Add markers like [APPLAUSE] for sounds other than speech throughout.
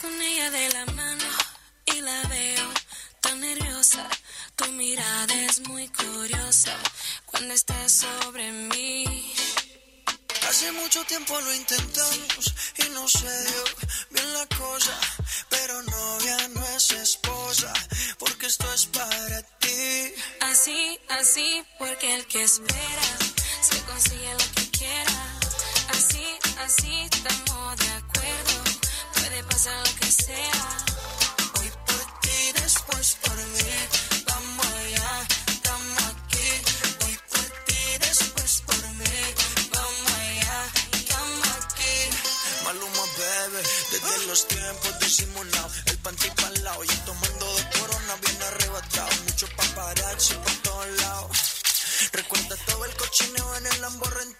con ella de la mano y la veo tan nerviosa. Tu mirada es muy curiosa cuando estás sobre mí. Hace mucho tiempo lo intentamos y no se dio bien la cosa, pero novia no es esposa, porque esto es para ti. Así, así, porque el que espera se consigue lo que quiera. Así, así, estamos de acuerdo, puede pasar lo que sea. Hoy por ti, después por mí, vamos allá, estamos aquí. Hoy por ti, después por mí, vamos allá, estamos aquí. Maluma, bebé, desde los tiempos disimulados, el panty pa'l lado, y tomando de corona bien arrebatado, mucho paparazzi por todos lados. Recuerda todo el cochineo en el Lambo rentado.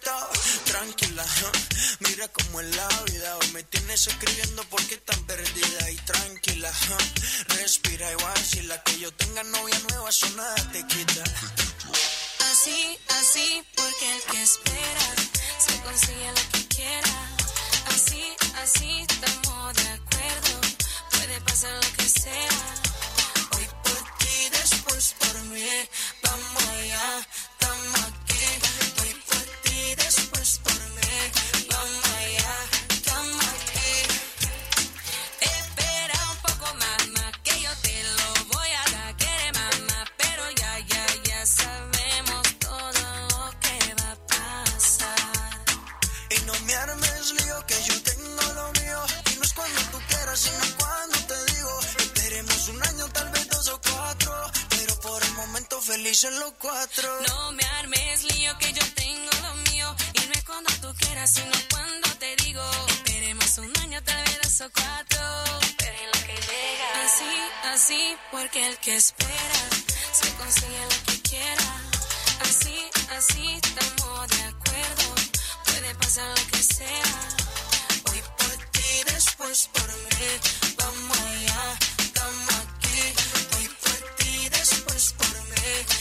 Tranquila, huh? Cómo es la vida. Hoy me tienes escribiendo porque tan perdida y tranquila. [LAUGHS] Respira y vacila. Que yo tenga novia nueva, eso nada te quita. Así, así, porque el que espera se consigue lo que quiera. Así, así, estamos de acuerdo, puede pasar lo que sea. Hoy por ti, después por mí. Vamos allá, estamos felices los cuatro. No me armes lío que yo tengo lo mío y no es cuando tú quieras sino cuando te digo esperemos un año tal vez dos o cuatro pero en lo que llega así así porque el que espera se consigue lo que quiera así así estamos de acuerdo puede pasar lo que sea Hoy por ti, después por mí. Vamos allá, estamos aquí. Hoy por ti, después por mí.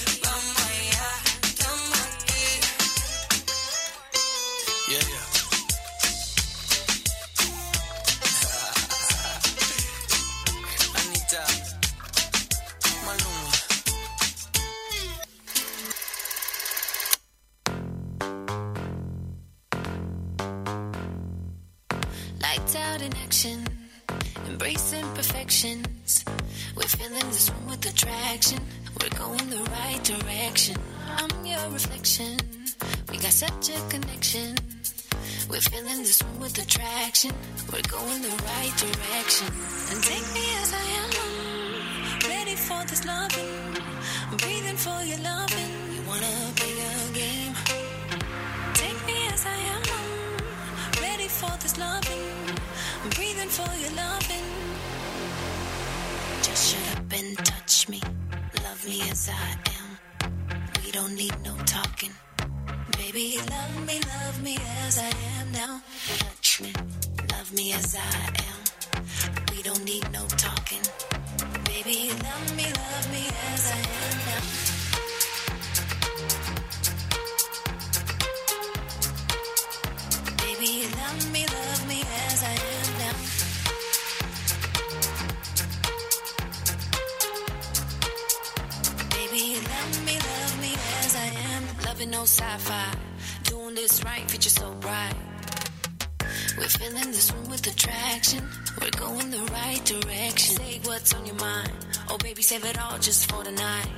With attraction. We're going the right direction. I'm your reflection. We got such a connection. We're feeling this one with attraction. We're going the right direction. And take me as I am, ready for this loving. I'm breathing for your loving. You wanna play a game? Take me as I am, ready for this loving. I'm breathing for your loving. Just shut as I am. We don't need no talking. Baby, love me, love me as I am now. Touch me, love me as I am. We don't need no talking. Baby, love me, love me as I am now. No sci-fi, doing this right, future so bright. We're filling this room with attraction. We're going the right direction. Say what's on your mind. Oh, baby, save it all just for tonight.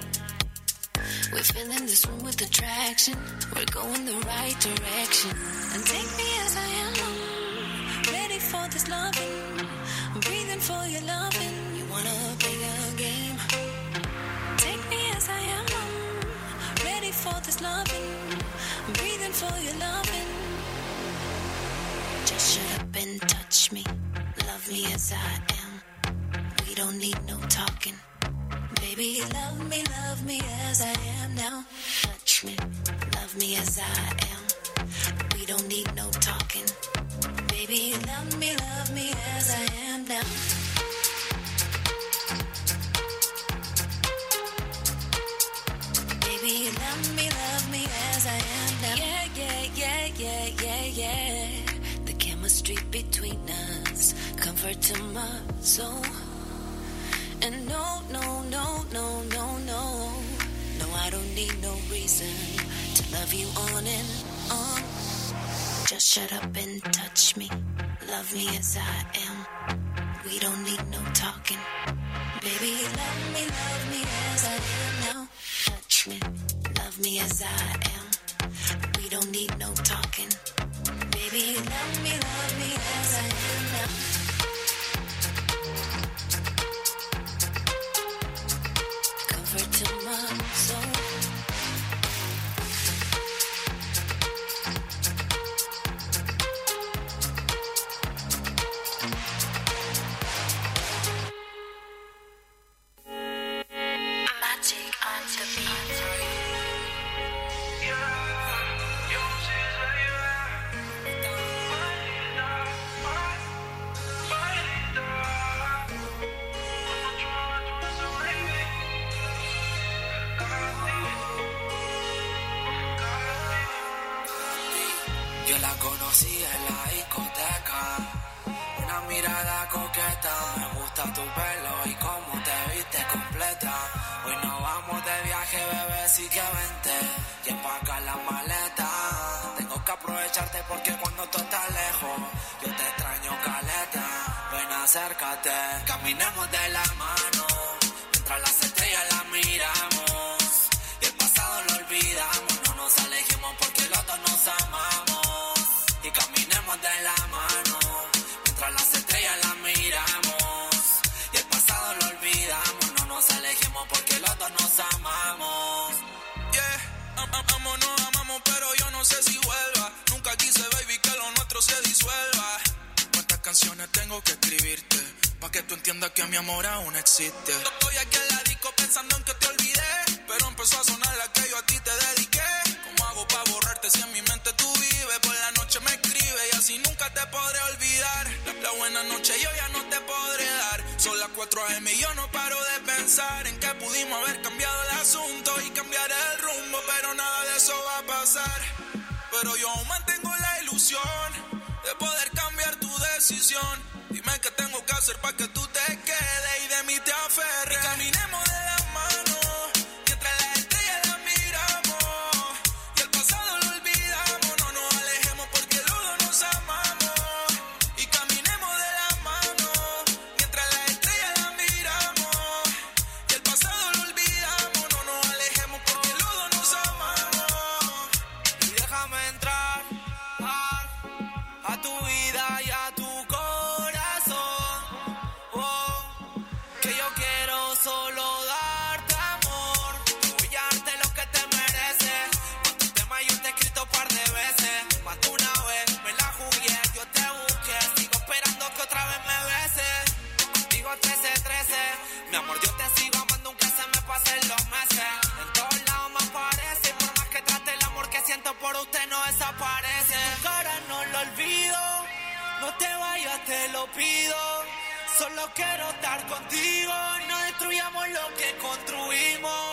We're filling this room with attraction. We're going the right direction. And take me as I am. Ready for this loving. Breathing for your loving. For this loving. I'm breathing for your loving. Just shut up and touch me. Love me as I am. We don't need no talking. Baby, love me, love me as I am now. Touch me, love me as I am. We don't need no talking. Baby, love me, love me as I am now. Love me, love me as I am now. Yeah, yeah, yeah, yeah, yeah, yeah. The chemistry between us, comfort to my soul. And no, no, no, no, no, no. No, I don't need no reason to love you on and on. Just shut up and touch me. Love me as I am. We don't need no talking. Baby, love me, love me as I am now. Touch me, love me as I am. We don't need no talking. Baby, love me, love me as I am now. Comfort to my soul. Pa' que mi amor aún existe. Estoy aquí en la disco pensando en que te olvidé. Pero empezó a sonar la que yo a ti te dediqué. ¿Cómo hago pa' borrarte si en mi mente tú vives? Por la noche me escribe y así nunca te podré olvidar. La, la buena noche yo ya no te podré dar. Son las 4 AM y yo no paro de pensar en que pudimos haber cambiado el asunto y cambiar el rumbo, pero nada de eso va a pasar. Pero yo aún mantengo la ilusión de poder cambiar decisión. Dime qué tengo que hacer para que tú te quedes y de mí te aferres. Y caminemos Solo quiero estar contigo. No destruyamos lo que construimos.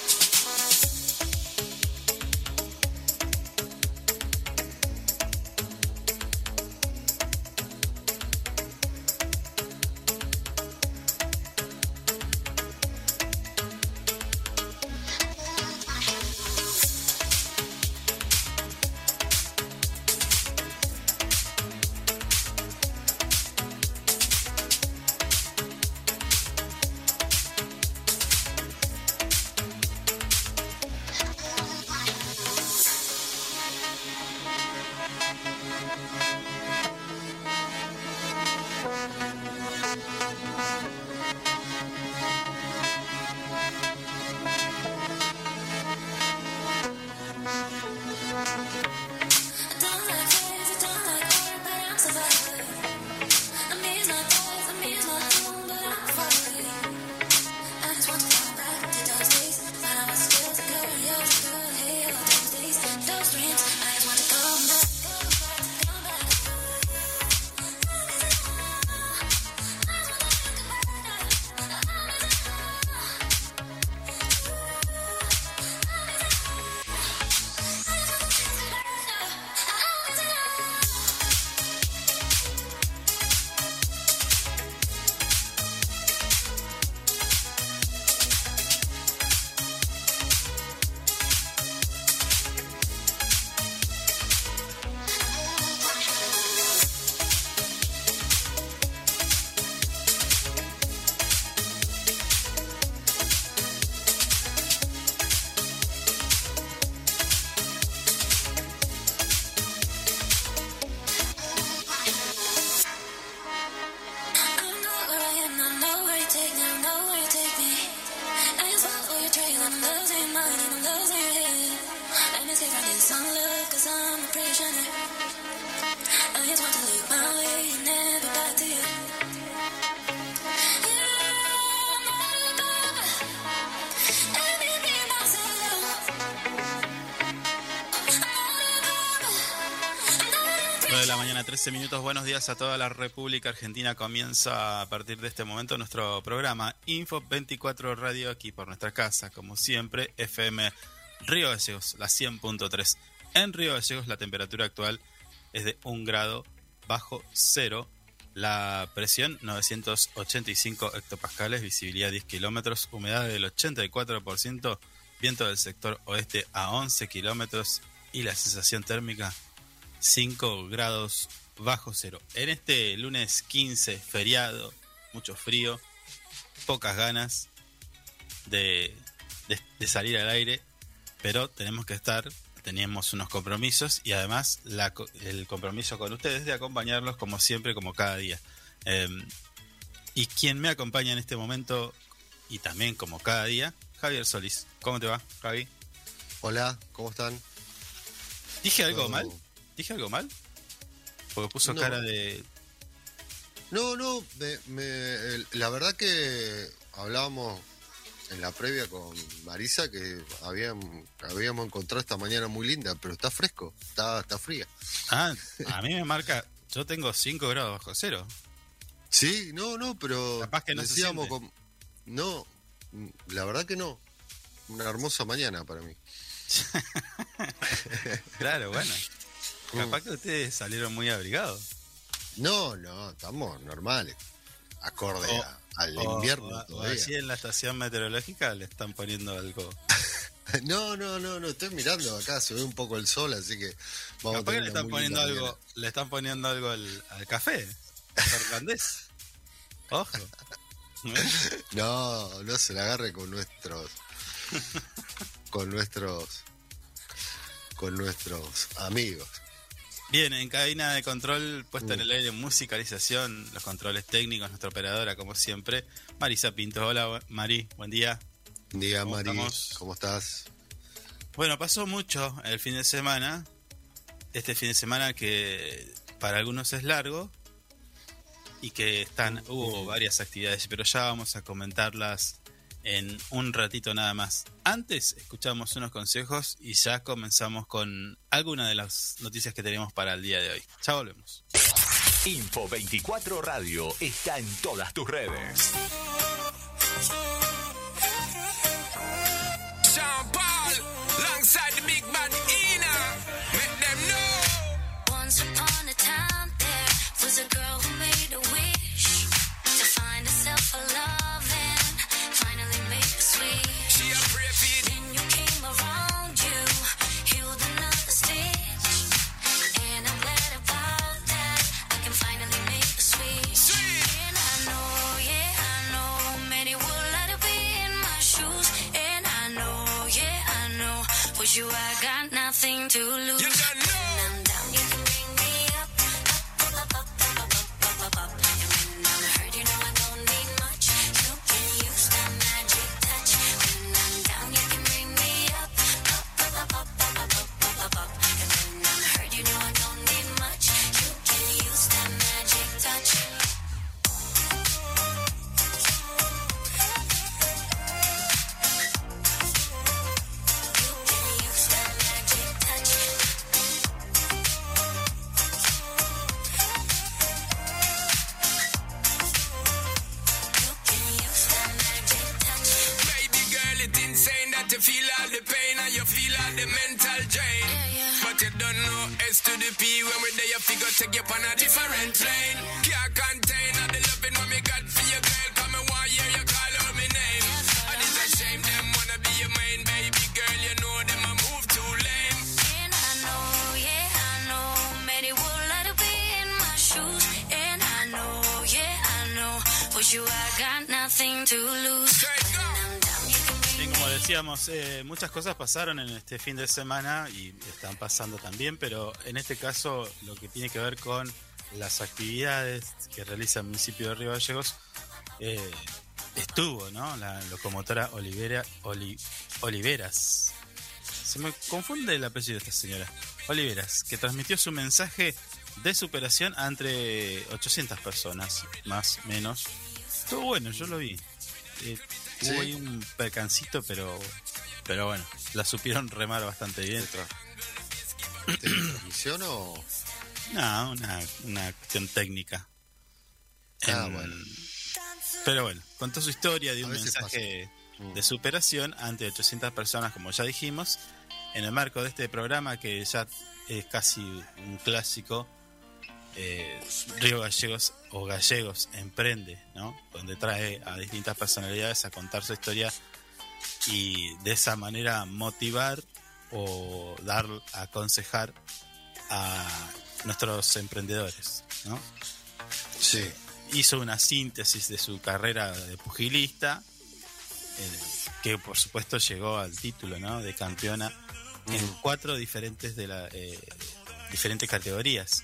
13 minutos. Buenos días a toda la República Argentina. Comienza a partir de este momento nuestro programa Info 24 Radio aquí por nuestra casa, como siempre, FM Río Gallegos, la 100.3. En Río Gallegos la temperatura actual es de 1 grado bajo cero. La presión 985 hectopascales, visibilidad 10 kilómetros, humedad del 84%, viento del sector oeste a 11 kilómetros y la sensación térmica 5 grados bajo cero. En este lunes 15, feriado, mucho frío, pocas ganas de, de- de salir al aire, pero tenemos que estar, teníamos unos compromisos y además la el compromiso con ustedes de acompañarlos como siempre, como cada día. Eh, y quien me acompaña en este momento y también como cada día, Javier Solís. ¿Cómo te va, Javi? Hola, ¿cómo están? ¿Dije algo mal? ¿Dije algo mal? Porque puso No. cara de... No, no, me- me- la verdad que hablábamos en la previa con Marisa que habíamos, habíamos encontrado esta mañana muy linda, pero está fresco, está, está fría. Ah, [LAUGHS] a mí me marca. Yo tengo 5 grados bajo cero. Sí, no, no, pero Capaz que no se decíamos con- no, la verdad que no. Una hermosa mañana para mí. [LAUGHS] [LAUGHS] Claro, bueno. Capaz que ustedes salieron muy abrigados. No, no, estamos normales. Acorde O- a- al O- invierno o- todavía. allí en la estación meteorológica le están poniendo algo. [LAUGHS] No, no, no, no, estoy mirando acá, se ve un poco el sol, así que vamos a Capaz que tener le están poniendo algo. Le están poniendo algo al, al café. Fernández. [LAUGHS] Ojo. No, no se la agarre con nuestros [LAUGHS] con nuestros con nuestros amigos. Bien, en cabina de control, puesta en el aire, musicalización, los controles técnicos, nuestra operadora, como siempre, Marisa Pinto. Hola, Mari, buen día. Día ¿Cómo Mari, estamos? ¿cómo estás? Bueno, pasó mucho el fin de semana. Este fin de semana que para algunos es largo y que están hubo varias actividades, pero ya vamos a comentarlas en un ratito nada más. Antes escuchamos unos consejos y ya comenzamos con algunas de las noticias que tenemos para el día de hoy. Ya volvemos. Info 24 Radio está en todas tus redes. For you I got nothing to lose. Take you on a different plane. Can't contain all the loving what me got for your girl. Come and one year you call out my name. And it's a shame them wanna be your main baby girl. You know them a move too lame. And I know, yeah, I know, many would like to be in my shoes. And I know, yeah, I know, for you I got nothing to lose. Straight decíamos, eh, muchas cosas pasaron en este fin de semana y están pasando también, pero en este caso lo que tiene que ver con las actividades que realiza el municipio de Río Gallegos, eh, estuvo, ¿no? La locomotora Olivera, Oli- Oliveras. Se me confunde el apellido de esta señora. Oliveras, que transmitió su mensaje de superación entre 800 personas, más menos. Estuvo bueno, yo lo vi. Eh, Sí. Hubo ahí un percancito, pero, pero bueno, la supieron remar bastante bien. ¿De transmisión o.? No, una, una cuestión técnica. Ah, En- bueno. Pero bueno, contó su historia de un mensaje Mm. de superación ante 800 personas, como ya dijimos, en el marco de este programa que ya es casi un clásico, eh, Río Gallegos o Gallegos Emprende, ¿no? Donde trae a distintas personalidades a contar su historia y de esa manera motivar o dar, aconsejar a nuestros emprendedores, ¿no? Sí. hizo una síntesis de su carrera de pugilista, eh, que por supuesto llegó al título ¿no? de campeona en cuatro diferentes de la eh, diferentes categorías.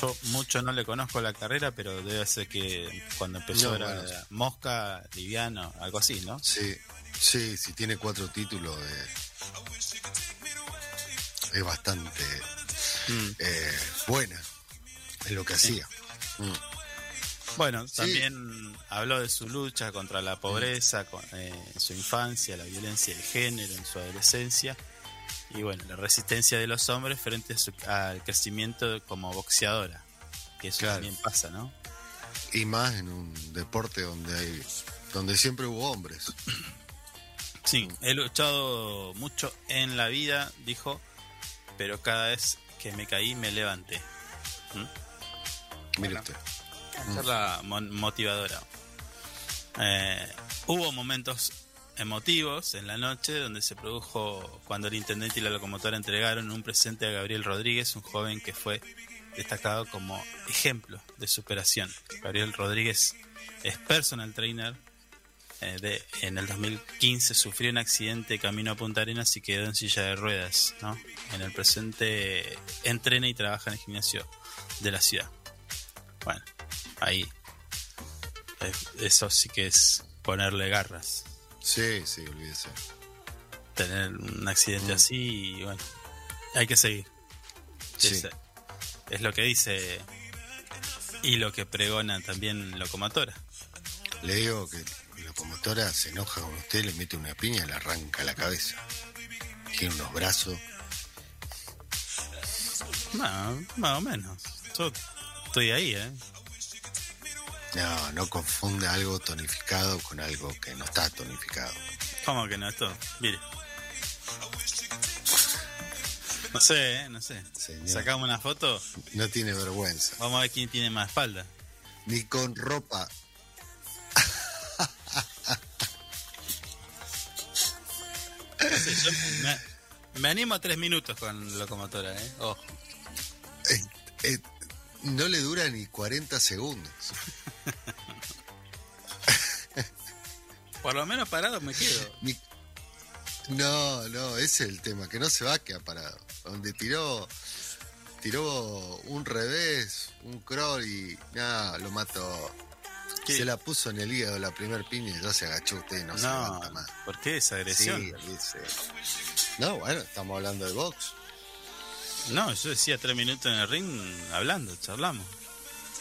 Yo mucho no le conozco la carrera, pero debe ser que cuando empezó No, era bueno. mosca, liviano, algo así, ¿no? Sí, sí, sí, tiene cuatro títulos. eh, es bastante Mm. eh, buena en lo que hacía. Mm. Bueno, Sí. también habló de su lucha contra la pobreza con- eh, su infancia, la violencia de género en su adolescencia y bueno, la resistencia de los hombres frente a su- al crecimiento como boxeadora, que eso Claro. también pasa, ¿no? Y más en un deporte donde hay, donde siempre hubo hombres. [CLEARS THROAT] Sí, he luchado mucho en la vida, dijo, pero cada vez que me caí me levanté. Mire Bueno. usted. Mon- motivadora. Eh, hubo momentos emotivos en la noche donde se produjo cuando el intendente y la locomotora entregaron un presente a Gabriel Rodríguez, un joven que fue destacado como ejemplo de superación. Gabriel Rodríguez es personal trainer. eh, de, en el 2015 sufrió un accidente camino a Punta Arenas y quedó en silla de ruedas. ¿no? En el presente entrena y trabaja en el gimnasio de la ciudad. Bueno, ahí. eh, Eso sí que es ponerle garras. Sí, sí, olvídese. Tener un accidente Mm. así y bueno, hay que seguir. Sí. Es, es lo que dice y lo que pregona también Locomotora. Le digo que locomotora se enoja con usted, le mete una piña y le arranca la cabeza. Tiene unos brazos. No, más o menos. Yo estoy ahí, ¿eh? No, no confunde algo tonificado con algo que no está tonificado. ¿Cómo que no? Esto, mire. No sé, ¿eh? No sé. Señor. Sacamos una foto, No tiene vergüenza. vamos a ver quién tiene más espalda. Ni con ropa. No sé, yo me, me animo a tres minutos con locomotora, ¿eh? Ojo. eh, eh, no le dura ni 40 segundos. [LAUGHS] Por lo menos parado me quedo. No, no, ese es el tema, que no se va a quedar parado. Donde tiró, tiró un revés, un crawl y nada, lo mató. ¿Qué? Se la puso en el hígado la primer piña y ya se agachó usted y no, se No, levanta más. ¿por qué esa agresión? Sí. No, bueno, estamos hablando de box. No, yo decía tres minutos en el ring hablando, charlamos.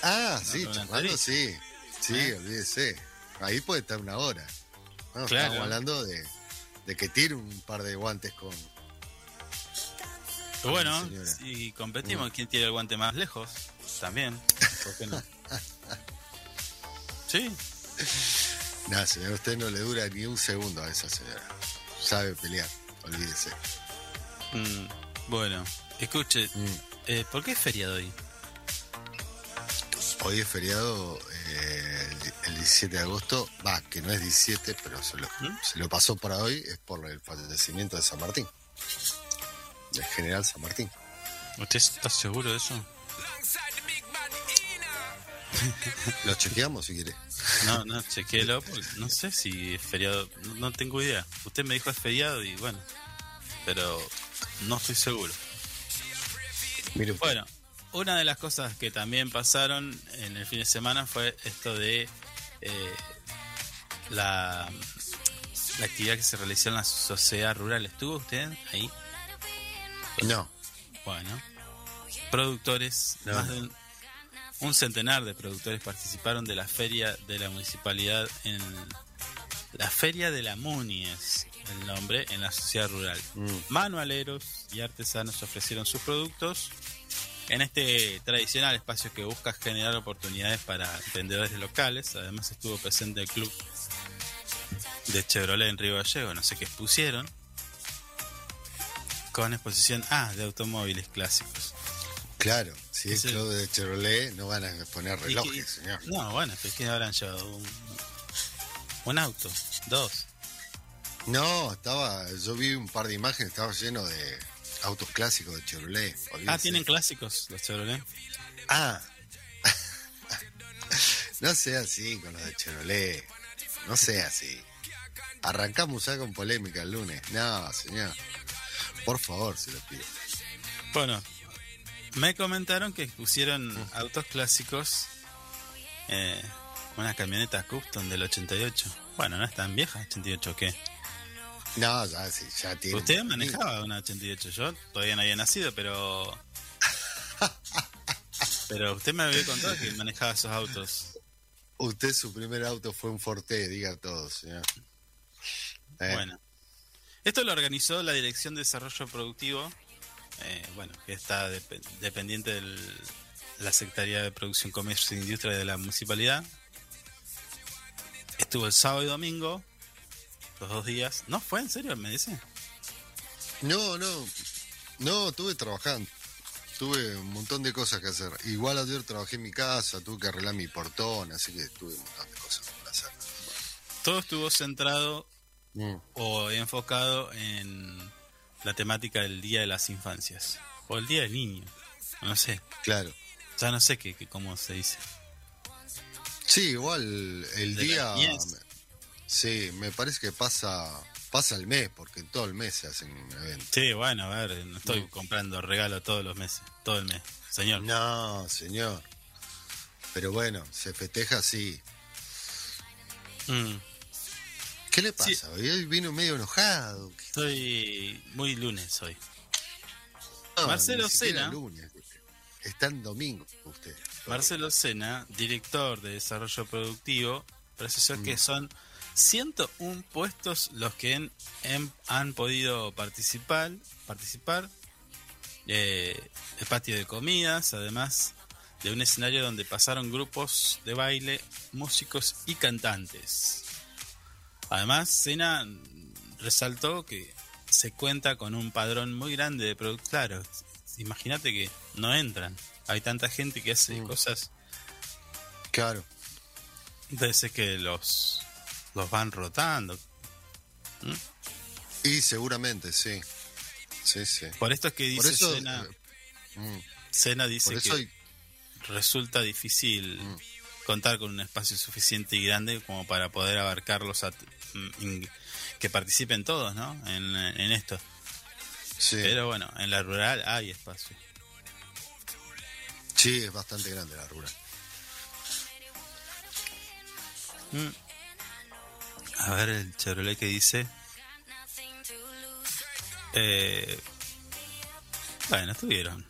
Ah, sí, no, entrevista. sí. Sí, ¿Eh? olvídese. Ahí puede estar una hora. No, Claro. Estamos hablando de, de que tire un par de guantes con. Bueno, si competimos, ¿quién tiene el guante más lejos? También. ¿Por qué no? [LAUGHS] Sí, Nada, señor, usted no le dura ni un segundo a esa señora. Sabe pelear, olvídese. Mm, bueno, escuche, Mm. eh, ¿por qué es feriado hoy? Hoy es feriado eh, el, el 17 de agosto. Va, que no es 17, pero se lo, ¿Mm? se lo pasó para hoy. Es por el fallecimiento de San Martín. Del general San Martín. ¿Usted está seguro de eso? [LAUGHS] Lo chequeamos si quiere. No, no, porque no sé si es feriado, no, no tengo idea. Usted me dijo es feriado y bueno, pero no estoy seguro. Mire, Bueno, una de las cosas que también pasaron en el fin de semana fue esto de eh, la, la actividad que se realizó en la sociedad rural. ¿Estuvo usted ahí? No. Bueno, productores, No. más de un, un centenar de productores participaron de la feria de la municipalidad en la feria de la Muni es el nombre en la sociedad rural. Mm. Manualeros y artesanos ofrecieron sus productos en este tradicional espacio que busca generar oportunidades para emprendedores locales. Además estuvo presente el club de Chevrolet en Río Gallego, no sé qué expusieron. Con exposición ah, de automóviles clásicos. Claro, si es club de Chevrolet, no van a poner Y que- relojes, señor. No, bueno, pero es que habrán llevado un, un auto, dos. No, estaba, yo vi un par de imágenes, estaba lleno de autos clásicos de Chevrolet. Ah, tienen clásicos los Chevrolet. Ah. [LAUGHS] no sea así con los de Chevrolet. No sea así. Arrancamos ya con polémica el lunes. No, señor. Por favor, se lo pido. Bueno, me comentaron que pusieron autos clásicos, eh, una camioneta custom del 88. Bueno, no es tan vieja, 88, ¿o ¿qué? No, ya, sí, ya tiene. Usted manejaba una 88, yo todavía no había nacido, pero... [LAUGHS] Pero usted me había contado que manejaba esos autos. Usted su primer auto fue un Forte, diga todo, señor. Eh, Bueno. Esto lo organizó la Dirección de Desarrollo Productivo, eh, bueno, que está dep- dependiente de la Secretaría de Producción, Comercio e Industria de la Municipalidad. Estuvo el sábado y domingo, los dos días. ¿No fue en serio? Me dice. No, no. No, estuve trabajando. Tuve un montón de cosas que hacer. Igual ayer trabajé en mi casa, tuve que arreglar mi portón, así que tuve un montón de cosas para hacer. Todo estuvo centrado Mm. o enfocado en la temática del Día de las Infancias. O el Día del Niño. No sé. Claro. Ya no sé qué, qué- cómo se dice. Sí, igual el De día. Sí, me parece que pasa pasa el mes, porque todo el mes se hacen eventos. Sí, bueno, a ver, no estoy comprando regalo todos los meses, todo el mes. Señor. No, señor. Pero bueno, se festeja así. Mm, ¿Qué le Sí. pasa? Hoy vino medio enojado. ¿Qué- estoy muy lunes hoy. No, Marcelo Sena. lunes. Está en domingo usted. Marcelo Sena, director de Desarrollo Productivo, precisó que son 101 puestos los que en- en- han podido participar. participar eh, el patio de comidas, además de un escenario donde pasaron grupos de baile, músicos y cantantes. Además, Sena resaltó que se cuenta con un padrón muy grande de productos. Claro, imagínate que no entran. Hay tanta gente que hace Mm. cosas. Claro. Entonces es que los, los van rotando. Y seguramente, sí. Sí, sí. Por esto es que dice eso. Sena, eh, mm, Sena dice que hay- resulta difícil Mm. contar con un espacio suficiente y grande como para poder abarcarlos a, mm, que participen todos, ¿no? En, en esto. sí. Pero bueno, en la rural hay espacio. Sí, es bastante grande la rural. Mm. A ver el Chevrolet que dice. Eh, bueno, estuvieron.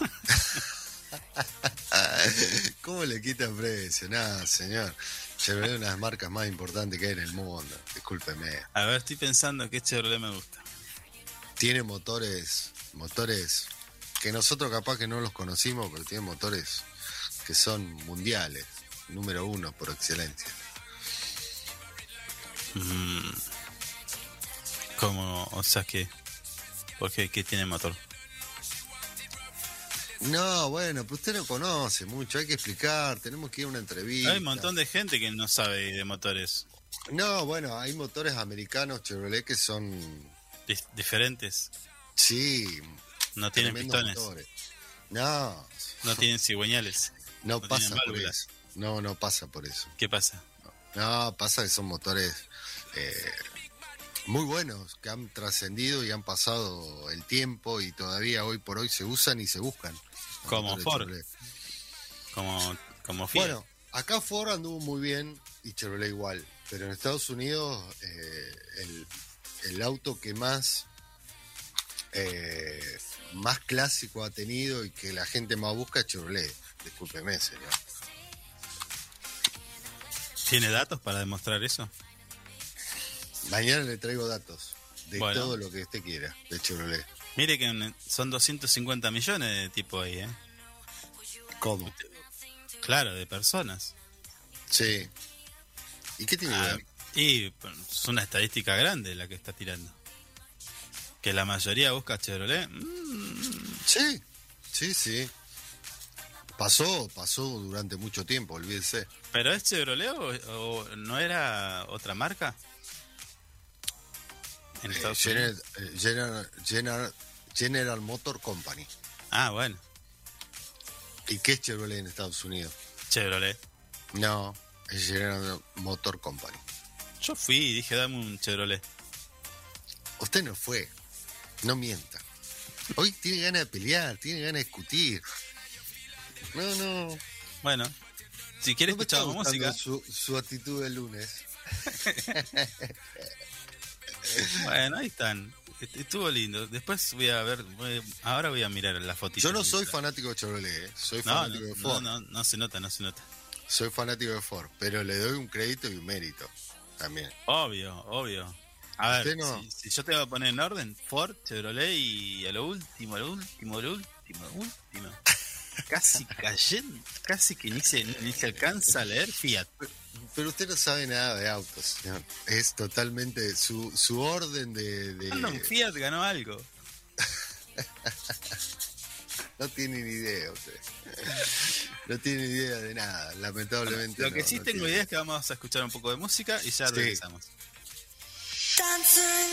[LAUGHS] ¿Cómo le quita precio? Nada, señor. Chevrolet es una de las marcas más importantes que hay en el mundo. Discúlpeme. A ver, estoy pensando qué Chevrolet me gusta. Tiene motores, motores que nosotros capaz que no los conocimos, pero tiene motores que son mundiales. Número uno por excelencia. Mm. Como, o sea que. Porque ¿qué tiene motor? No, bueno, pero usted no conoce mucho, hay que explicar, tenemos que ir a una entrevista. Hay un montón de gente que no sabe de motores No, bueno, hay motores americanos Chevrolet que son, Dif- diferentes. sí, No tienen pistones, motores. No, no tienen cigüeñales. no, No pasa por eso. No, no pasa por eso. ¿Qué pasa? No, pasa que son motores eh, muy buenos, que han trascendido y han pasado el tiempo y todavía hoy por hoy se usan y se buscan. Como Ford. Chevrolet. Como, como Fiat. Bueno, acá Ford anduvo muy bien y Chevrolet igual. Pero en Estados Unidos, eh, el, el auto que más, eh, más clásico ha tenido y que la gente más busca es Chevrolet. Discúlpeme, señor. ¿Tiene datos para demostrar eso? Mañana le traigo datos de Bueno. todo lo que usted quiera de Chevrolet. Mire que son 250 millones de tipo ahí, ¿eh? ¿Cómo? Claro, de personas. Sí. ¿Y qué tiene Ah, y es una estadística grande la que está tirando. Que la mayoría busca Chevrolet. Mm, Sí, sí, sí. Pasó, pasó durante mucho tiempo, olvídese. ¿Pero es Chevrolet o, o no era otra marca? En Estados General, Unidos. eh, General- General- General Motor Company. Ah, bueno. ¿Y qué es Chevrolet en Estados Unidos? Chevrolet. No, es General Motor Company. Yo fui y dije, dame un Chevrolet. Usted no fue, no mienta. Hoy tiene ganas de pelear, tiene ganas de discutir. No, no. Bueno, si quieres no gustando música. Su, su actitud del lunes. [LAUGHS] [LAUGHS] Bueno, ahí están. Est- Estuvo lindo. Después voy a ver. voy- ahora voy a mirar la fotito. Yo no soy fanático de Chevrolet, ¿eh? soy No, fanático de Ford. no, no, no se nota, no se nota. Soy fanático de Ford, pero le doy un crédito y un mérito también. Obvio, obvio. A ver, Usted no. si, si yo te voy a poner en orden, Ford, Chevrolet y a lo último, a lo último, a lo último, a lo último. [LAUGHS] Casi cayendo, casi que ni se, ni se alcanza a leer Fiat. Pero usted no sabe nada de autos, señor. Es totalmente su, su orden de... de- Fiat ganó algo. [LAUGHS] no tiene ni idea usted. No tiene ni idea de nada, lamentablemente. Lo que no, sí no tengo tiene. idea es que vamos a escuchar un poco de música y ya Sí. regresamos. Dancer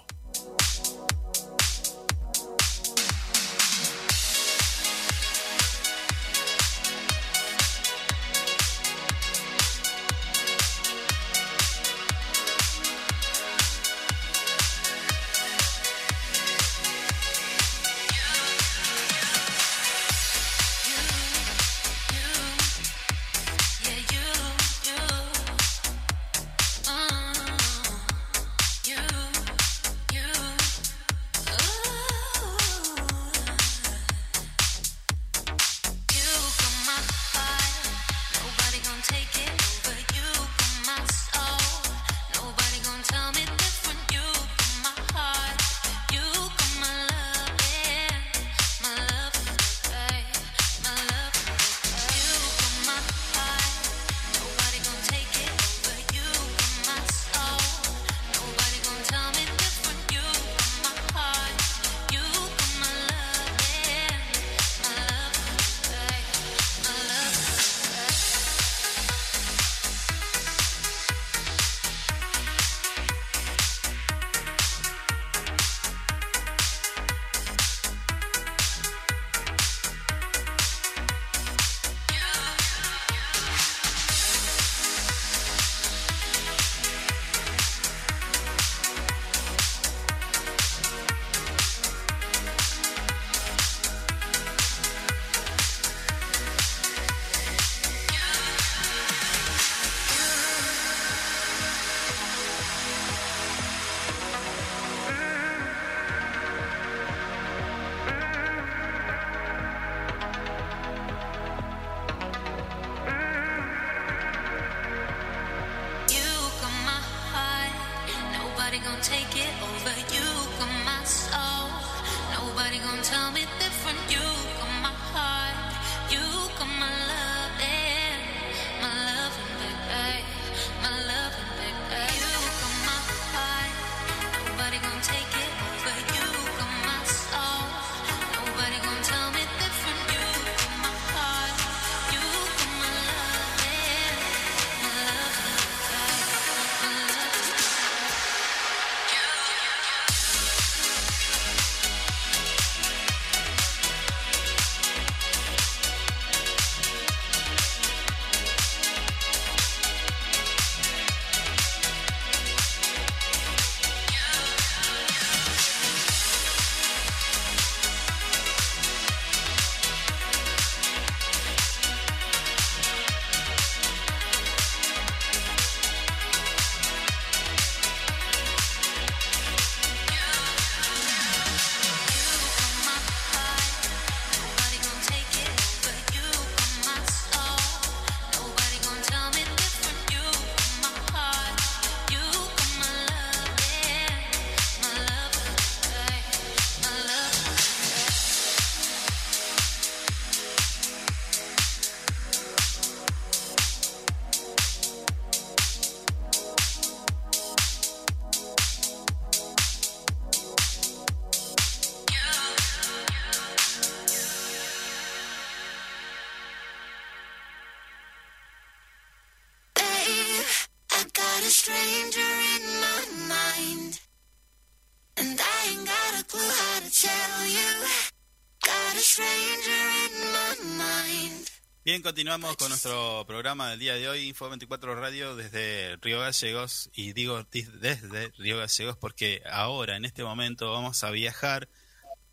Continuamos con nuestro programa del día de hoy, Info 24 Radio, desde Río Gallegos. Y digo desde Río Gallegos porque ahora, en este momento, vamos a viajar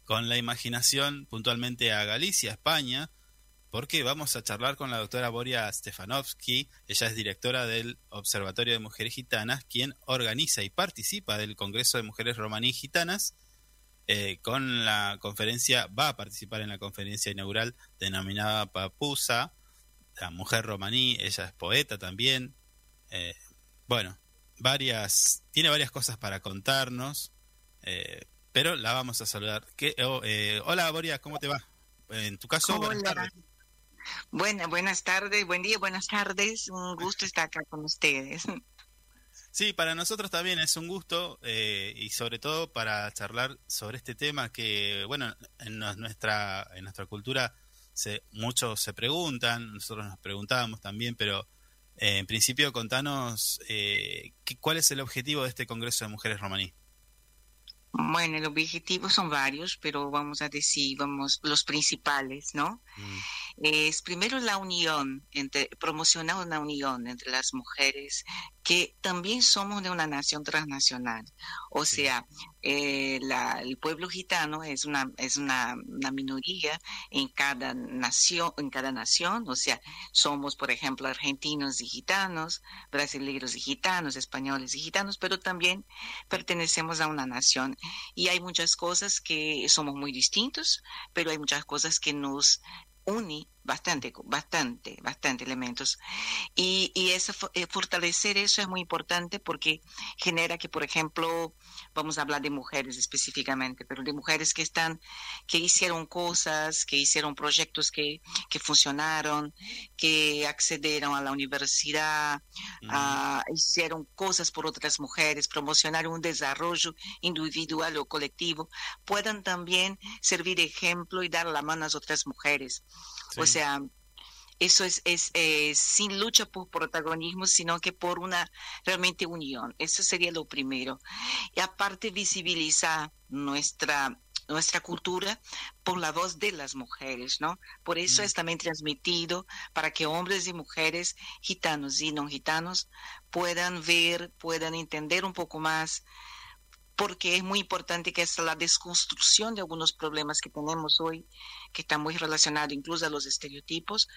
con la imaginación puntualmente a Galicia, España, porque vamos a charlar con la doctora Boria Stefanovsky. Ella es directora del Observatorio de Mujeres Gitanas, quien organiza y participa del Congreso de Mujeres Romaní Gitanas. eh, con la conferencia, va a participar en la conferencia inaugural denominada Papusa, la mujer romaní, ella es poeta también. eh, bueno, varias, tiene varias cosas para contarnos, eh, pero la vamos a saludar. ¿Qué- oh, eh, hola Boria, ¿cómo te va? En tu caso, buenas tardes. Buena, buenas tardes, buen día, buenas tardes. Un gusto estar acá con ustedes. Sí, para nosotros también es un gusto eh, y sobre todo para charlar sobre este tema que, bueno, en nuestra, en nuestra cultura se, muchos se preguntan, nosotros nos preguntábamos también, pero eh, en principio contanos eh, qué- cuál es el objetivo de este Congreso de Mujeres Romaní. Bueno, el objetivo son varios, pero vamos a decir, vamos, los principales, ¿no? Mm, Es primero la unión, entre, promocionar una unión entre las mujeres, que también somos de una nación transnacional. O Sí. sea, eh, la- el pueblo gitano es una es una, una minoría en cada nación, en cada nación. O sea, somos, por ejemplo, argentinos y gitanos, brasileños y gitanos, españoles y gitanos, pero también pertenecemos a una nación. Y hay muchas cosas que somos muy distintos, pero hay muchas cosas que nos une bastante, bastante, bastante elementos. Y, y ese, fo- eh, fortalecer eso es muy importante porque genera que, por ejemplo, vamos a hablar de mujeres específicamente, pero de mujeres que están, que hicieron cosas, que hicieron proyectos que, que funcionaron, que accedieron a la universidad, hicieron cosas por otras mujeres, promocionaron un desarrollo individual o colectivo, puedan también servir de ejemplo y dar la mano a otras mujeres. O sí. Sea, eso es, es eh, sin lucha por protagonismo, sino que por una realmente unión. Eso sería lo primero. Y aparte visibilizar nuestra nuestra cultura por la voz de las mujeres, ¿no? Por eso Mm. es también transmitido para que hombres y mujeres, gitanos y no gitanos, puedan ver, puedan entender un poco más porque es muy importante que es la desconstrucción de algunos problemas que tenemos hoy, que está muy relacionado incluso a los estereotipos,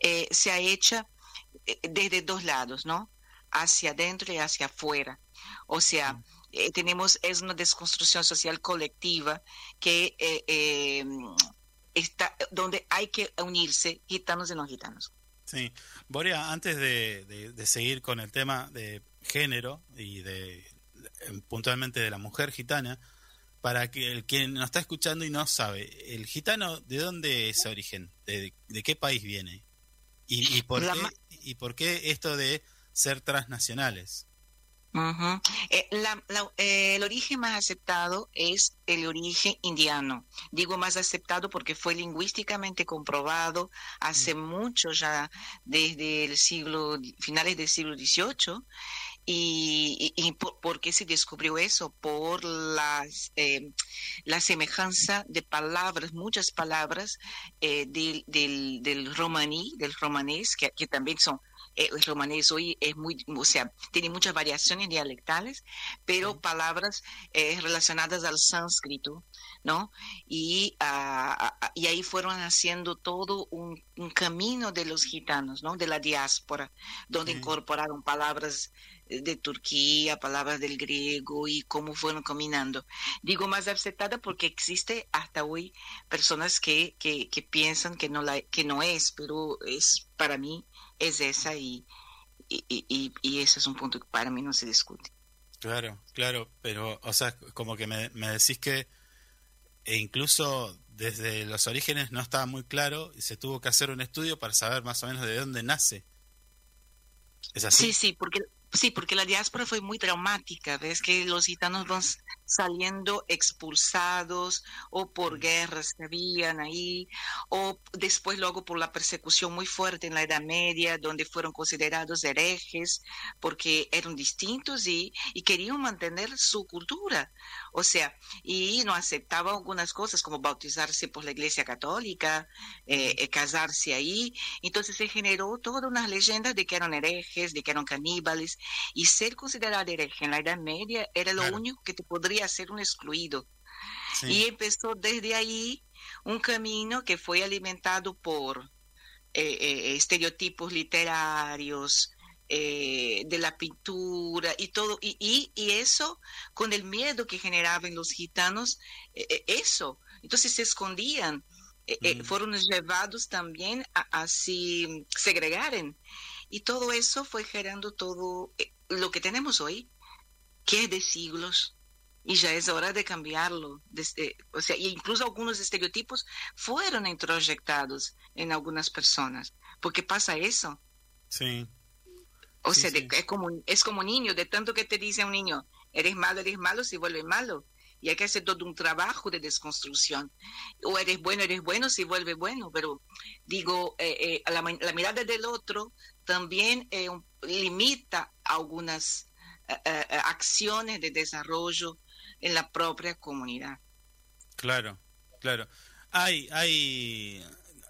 eh, se ha hecho eh, desde dos lados, ¿no? Hacia adentro y hacia afuera. O sea, eh, tenemos, es una desconstrucción social colectiva que eh, está, donde hay que unirse gitanos y no gitanos. Sí, Borea, antes de, de- de seguir con el tema de género y de puntualmente de la mujer gitana, para que el quien nos está escuchando y no sabe, el gitano, ¿de dónde es origen? ¿De, de qué país viene? ¿Y, y por La qué, ¿Y por qué esto de ser transnacionales? Eh, la- la- eh, el origen más aceptado es el origen indiano. Digo más aceptado porque fue lingüísticamente comprobado hace mucho ya, desde el siglo, finales del siglo XVIII. ¿Y, y, y por, por qué se descubrió eso? Por las, eh, la semejanza de palabras, muchas palabras eh, del, del, del romaní, del romanés, que, que también son eh, el romanés hoy es muy, o sea, tiene muchas variaciones dialectales, pero palabras eh, relacionadas al sánscrito, ¿no? Y, y ahí fueron haciendo todo un, un camino de los gitanos, ¿no? De la diáspora, donde Sí. incorporaron palabras de Turquía, palabras del griego y cómo fueron caminando. Digo más aceptada porque existe hasta hoy personas que, que, que piensan que no, la, que no es, pero es para mí es esa y, y, y, y ese es un punto que para mí no se discute. Claro, claro, pero, o sea, como que me, me decís que e incluso desde los orígenes no estaba muy claro y se tuvo que hacer un estudio para saber más o menos de dónde nace. ¿Es así? Sí, sí, porque sí, porque la diáspora fue muy traumática, ves que los gitanos van saliendo expulsados o por guerras que habían ahí, o después luego por la persecución muy fuerte en la Edad Media, donde fueron considerados herejes porque eran distintos y, y querían mantener su cultura. O sea, y no aceptaban algunas cosas como bautizarse por la Iglesia Católica, eh, eh, casarse ahí. Entonces se generó toda una leyenda de que eran herejes, de que eran caníbales, y ser considerado hereje en la Edad Media era lo Claro. único que te podría hacer un excluido. Sí. Y empezó desde ahí un camino que fue alimentado por eh, eh, estereotipos literarios, eh, de la pintura y todo, y, y, y eso con el miedo que generaba en los gitanos, eh, eh, eso, entonces se escondían, eh, Mm. fueron llevados también a así segregaren, y todo eso fue generando todo lo que tenemos hoy, que es de siglos, y ya es hora de cambiarlo. Desde, o sea, incluso algunos estereotipos fueron introyectados en algunas personas, porque pasa eso. Sí, O Sí, sea, de- es como es como niño, de tanto que te dice a un niño, eres malo, eres malo, se vuelve malo. y hay que hacer todo un trabajo de desconstrucción. O eres bueno, eres bueno, si vuelve bueno, pero digo, eh, eh, la, la mirada del otro también eh, un- limita algunas acciones de desarrollo en la propia comunidad. Claro, claro. Hay, hay,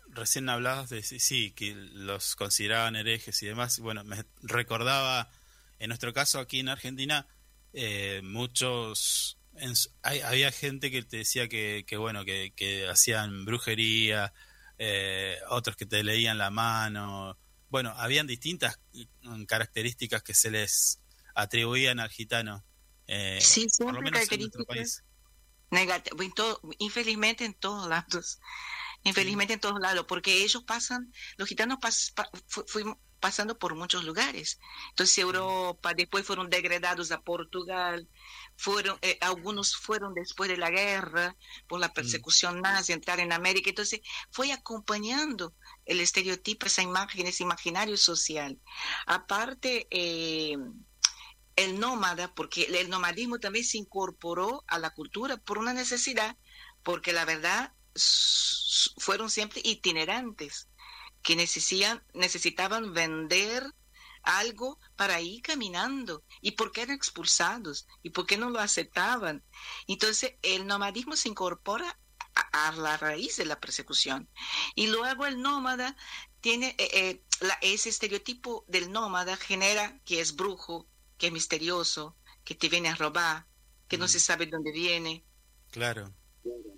recién hablabas de sí, que los consideraban herejes y demás. Bueno, me recordaba, en nuestro caso aquí en Argentina, eh, muchos, hay- había gente que te decía que, que bueno, que, que hacían brujería, eh, otros que te leían la mano. Bueno, habían distintas mm, características que se les atribuían al gitano. Eh, Sí, por lo siempre menos en nuestro características país. Negati- en todo- infelizmente en todos lados, infelizmente en todos lados, porque ellos pasan, los gitanos pas- pa- fu- fuimos pasando por muchos lugares. Entonces Europa, después fueron degradados a Portugal, fueron eh, algunos fueron después de la guerra por la persecución nazi entrar en América. Entonces fue acompañando el estereotipo, esa imagen, ese imaginario social. Aparte, eh, el nómada, porque el nomadismo también se incorporó a la cultura por una necesidad, porque la verdad fueron siempre itinerantes, que necesitan, necesitaban vender algo para ir caminando. ¿Y por qué eran expulsados? ¿Y por qué no lo aceptaban? Entonces, el nomadismo se incorpora a, a la raíz de la persecución. Y luego el nómada tiene eh, eh, la- ese estereotipo del nómada genera que es brujo, que es misterioso, que te viene a robar, que no se sabe dónde viene. Claro.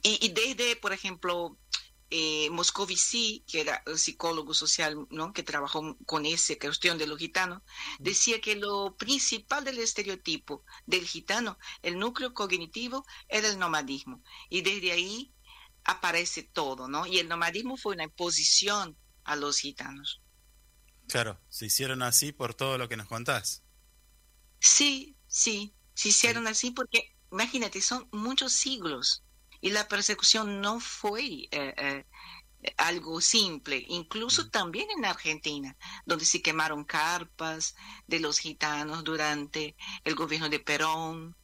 Y, y desde, por ejemplo, eh, Moscovici, que era el psicólogo social, ¿no? que trabajó con esa cuestión de los gitanos, decía que lo principal del estereotipo del gitano, el núcleo cognitivo, era el nomadismo. Y desde ahí aparece todo, ¿no? Y el nomadismo fue una imposición a los gitanos. Claro, se hicieron así por todo lo que nos contás. Sí, sí, se hicieron así porque, imagínate, son muchos siglos y la persecución no fue eh, eh, algo simple, incluso también en Argentina, donde se quemaron carpas de los gitanos durante el gobierno de Perón,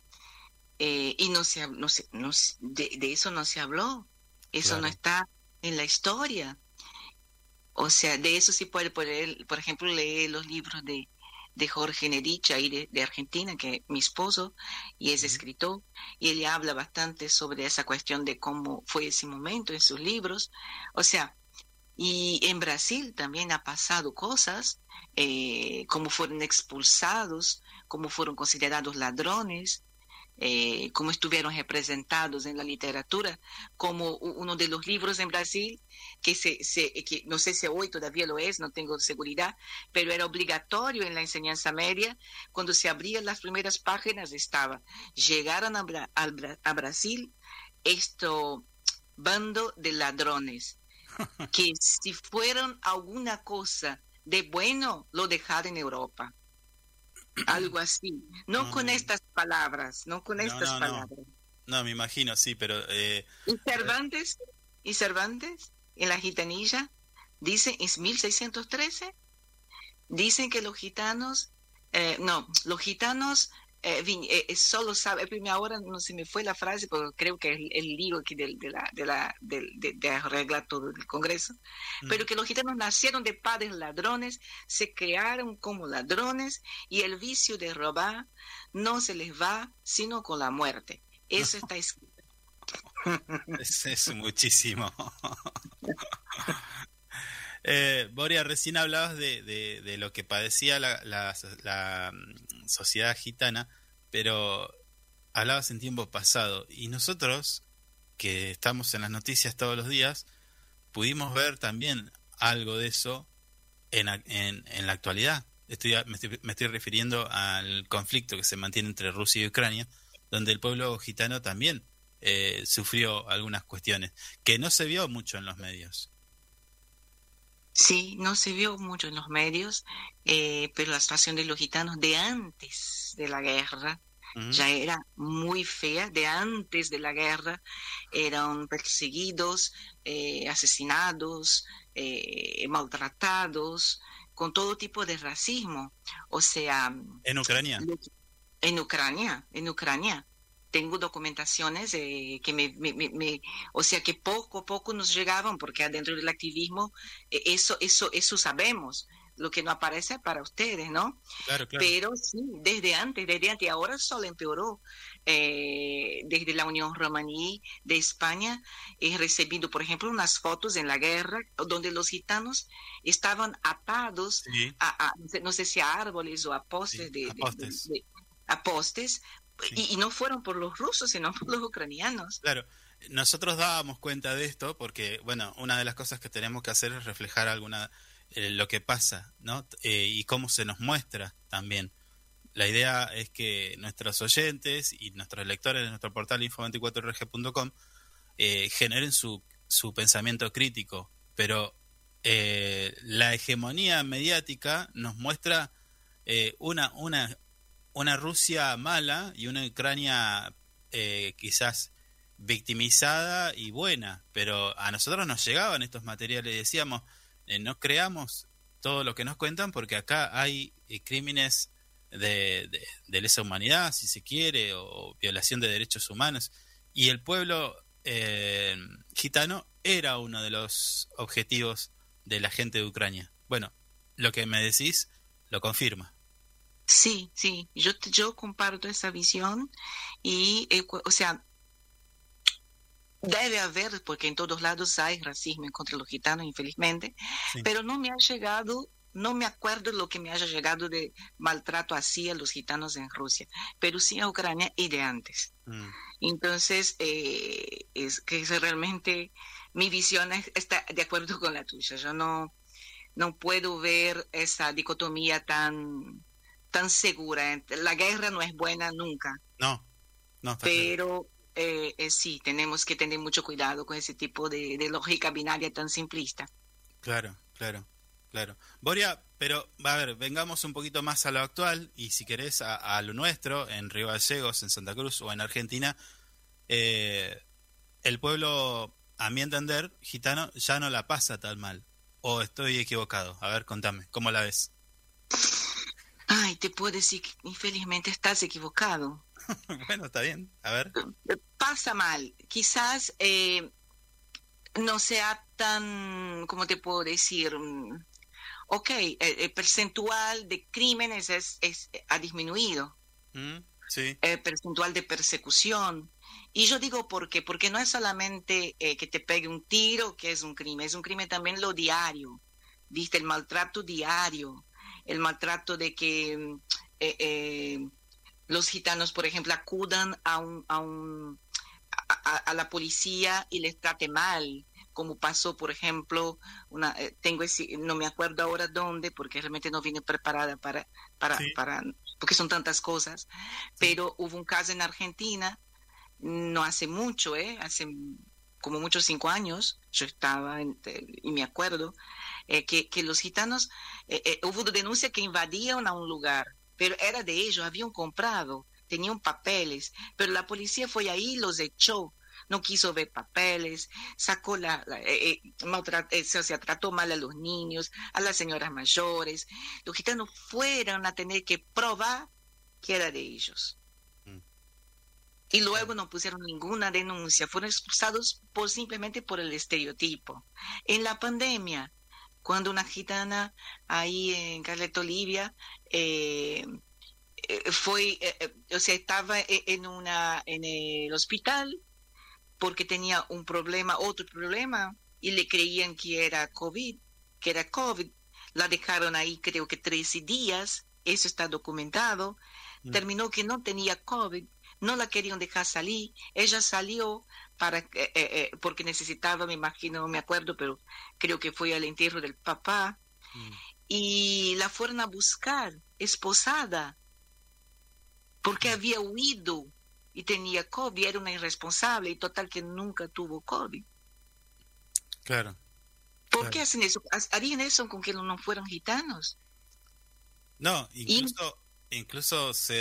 eh, y no se, no se- no de, de eso no se habló, eso no está en la historia. O sea, de eso sí puede, por ejemplo, leer los libros de, de Jorge Nerich, ahí de, de Argentina, que es mi esposo, y es escritor, y él habla bastante sobre esa cuestión de cómo fue ese momento en sus libros. O sea, y en Brasil también ha pasado cosas, eh, como fueron expulsados, como fueron considerados ladrones, eh, cómo estuvieron representados en la literatura, como uno de los libros en Brasil, que, se, se- que no sé si hoy todavía lo es, no tengo seguridad, pero era obligatorio en la enseñanza media, cuando se abrían las primeras páginas estaba, llegaron a, Bra- al Bra- a Brasil esto bando de ladrones, [LAUGHS] que si fueron alguna cosa de bueno, lo dejaron en Europa. Algo así. No con estas palabras, no con No, estas no, palabras. No, me imagino, sí, pero eh, Y Cervantes, y Cervantes, en la gitanilla, dice, es 1613, dicen que los gitanos, eh, no, los gitanos eh, vin- eh, eh, solo saben, primero ahora no se me fue la frase, porque creo que es el, el lío aquí del- de, la, de, la, de, de arreglar todo el Congreso, Mm. pero que los gitanos nacieron de padres ladrones, se crearon como ladrones y el vicio de robar no se les va sino con la muerte. Eso está escrito. [LAUGHS] es, es muchísimo. [LAUGHS] eh, Boria, recién hablabas de, lo que padecía la, la- la, mm, sociedad gitana, pero hablabas en tiempo pasado. Y nosotros, que estamos en las noticias todos los días, pudimos ver también algo de eso en, la actualidad. Estoy, me, estoy, me estoy refiriendo al conflicto que se mantiene entre Rusia y Ucrania, donde el pueblo gitano también eh, sufrió algunas cuestiones, que no se vio mucho en los medios. Sí, no se vio mucho en los medios, eh, pero la situación de los gitanos de antes de la guerra ya era muy fea, de antes de la guerra eran perseguidos, eh, asesinados, eh, maltratados, con todo tipo de racismo. O sea, En Ucrania. en Ucrania, en Ucrania. Tengo documentaciones eh, que me, me- me- me- o sea, que poco a poco nos llegaban, porque adentro del activismo, eh, eso, eso, eso sabemos. Lo que no aparece para ustedes, ¿no? Claro, claro. Pero sí, desde antes, desde antes, ahora solo empeoró. Eh, desde la Unión Romaní de España he recibido, por ejemplo, unas fotos en la guerra donde los gitanos estaban atados Sí, a, a- no sé si a árboles o a postes Sí, de, a de- postes. de- a postes Sí. y, y no fueron por los rusos sino por los ucranianos claro. Nosotros dábamos cuenta de esto porque, bueno, una de las cosas que tenemos que hacer es reflejar alguna eh, lo que pasa, ¿no? Eh, y cómo se nos muestra también. La idea es que nuestros oyentes y nuestros lectores de nuestro portal info24rg.com eh, generen su, su pensamiento crítico, pero eh, la hegemonía mediática nos muestra eh, una, una, una Rusia mala y una Ucrania eh, quizás victimizada y buena, pero a nosotros nos llegaban estos materiales decíamos, eh, no creamos todo lo que nos cuentan porque acá hay eh, crímenes de, de, de lesa humanidad, si se quiere, o violación de derechos humanos. Y el pueblo eh, gitano era uno de los objetivos de la gente de Ucrania. Bueno, lo que me decís lo confirma. Sí sí yo yo comparto esa visión y eh, o sea debe haber porque en todos lados hay racismo contra los gitanos infelizmente Sí. pero no me ha llegado no me acuerdo lo que me haya llegado de maltrato así a los gitanos en Rusia pero sí a Ucrania y de antes Mm, Entonces, eh, es que es realmente mi visión es- está de acuerdo con la tuya. Yo no, no puedo ver esa dicotomía tan, tan segura. La guerra no es buena nunca, No, no, pero eh, eh, sí, tenemos que tener mucho cuidado con ese tipo de, de lógica binaria tan simplista. Claro, claro, claro. Boria, pero a ver, vengamos un poquito más a lo actual y si querés a, a lo nuestro, en Río Gallegos, en Santa Cruz o en Argentina, eh, el pueblo, a mi entender, gitano, ya no la pasa tan mal. ¿O estoy equivocado? A ver, contame, ¿cómo la ves? Ay, te puedo decir que infelizmente estás equivocado. [LAUGHS] bueno, está bien, a ver. pasa mal. Quizás eh, no sea tan, ¿cómo te puedo decir? Mm, Ok, el, el percentual de crímenes es, es- ha disminuido, Mm, Sí, el percentual de persecución. Y yo digo por qué, porque no es solamente eh, que te pegue un tiro que es un crimen, es un crimen también lo diario, ¿viste? El maltrato diario, el maltrato de que eh, eh, los gitanos, por ejemplo, acudan a, un, a, un, a, la policía y les trate mal, como pasó, por ejemplo, una, eh, tengo ese, no me acuerdo ahora dónde, porque realmente no vine preparada para, para, Sí. para porque son tantas cosas, pero hubo un caso en Argentina, no hace mucho, ¿eh? hace como muchos cinco años, yo estaba en- y me acuerdo, eh, que, que los gitanos, eh, eh, hubo denuncia que invadían a un lugar, pero era de ellos, habían comprado, tenían papeles, pero la policía fue ahí y los echó. No quiso ver papeles, sacó la, la- eh, maltrat- o sea, trató mal a los niños, a las señoras mayores. Los gitanos fueron a tener que probar que era de ellos. Mm. Y luego no pusieron ninguna denuncia, fueron expulsados por simplemente por el estereotipo. En la pandemia, cuando una gitana ahí en Carleto Olivia eh, eh, fue, eh, o sea, estaba en una en el hospital porque tenía un problema, otro problema, y le creían que era COVID, que era COVID. La dejaron ahí creo que 13 días, eso está documentado. Mm. Terminó que no tenía COVID, no la querían dejar salir. Ella salió para eh, eh, eh, porque necesitaba, me imagino, me acuerdo, pero creo que fue al entierro del papá Mm, y la fueron a buscar esposada porque había huido y tenía COVID, era una irresponsable y total que nunca tuvo COVID. claro. ¿Por Claro. qué hacen eso? ¿Has- ¿Harían eso con que no fueran gitanos? No, incluso, incluso se,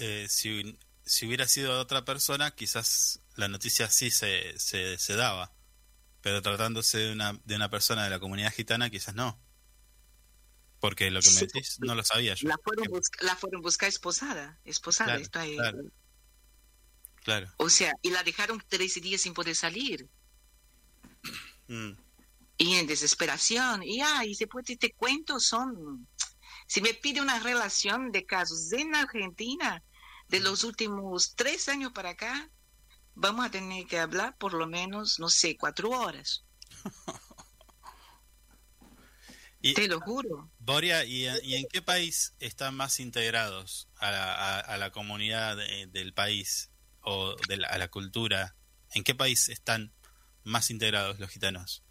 eh, si, si hubiera sido otra persona, quizás la noticia sí se, se, se daba. Pero tratándose de una, de una persona de la comunidad gitana, quizás no. Porque lo que me Sí. decís no lo sabía yo. La fueron, busca- la fueron buscar esposada, esposada. Claro, está ahí. claro. Claro. O sea, y la dejaron 13 días sin poder salir. Mm. Y en desesperación. Y, ah, y después te, te cuento, son... Si me pide una relación de casos en Argentina, de los últimos tres años para acá, vamos a tener que hablar por lo menos, no sé, cuatro horas. [LAUGHS] Y, Te lo juro. Boria, ¿y, y en qué país están más integrados a la, a- a la comunidad de- del país o de la- a la cultura? ¿En qué país están más integrados los gitanos?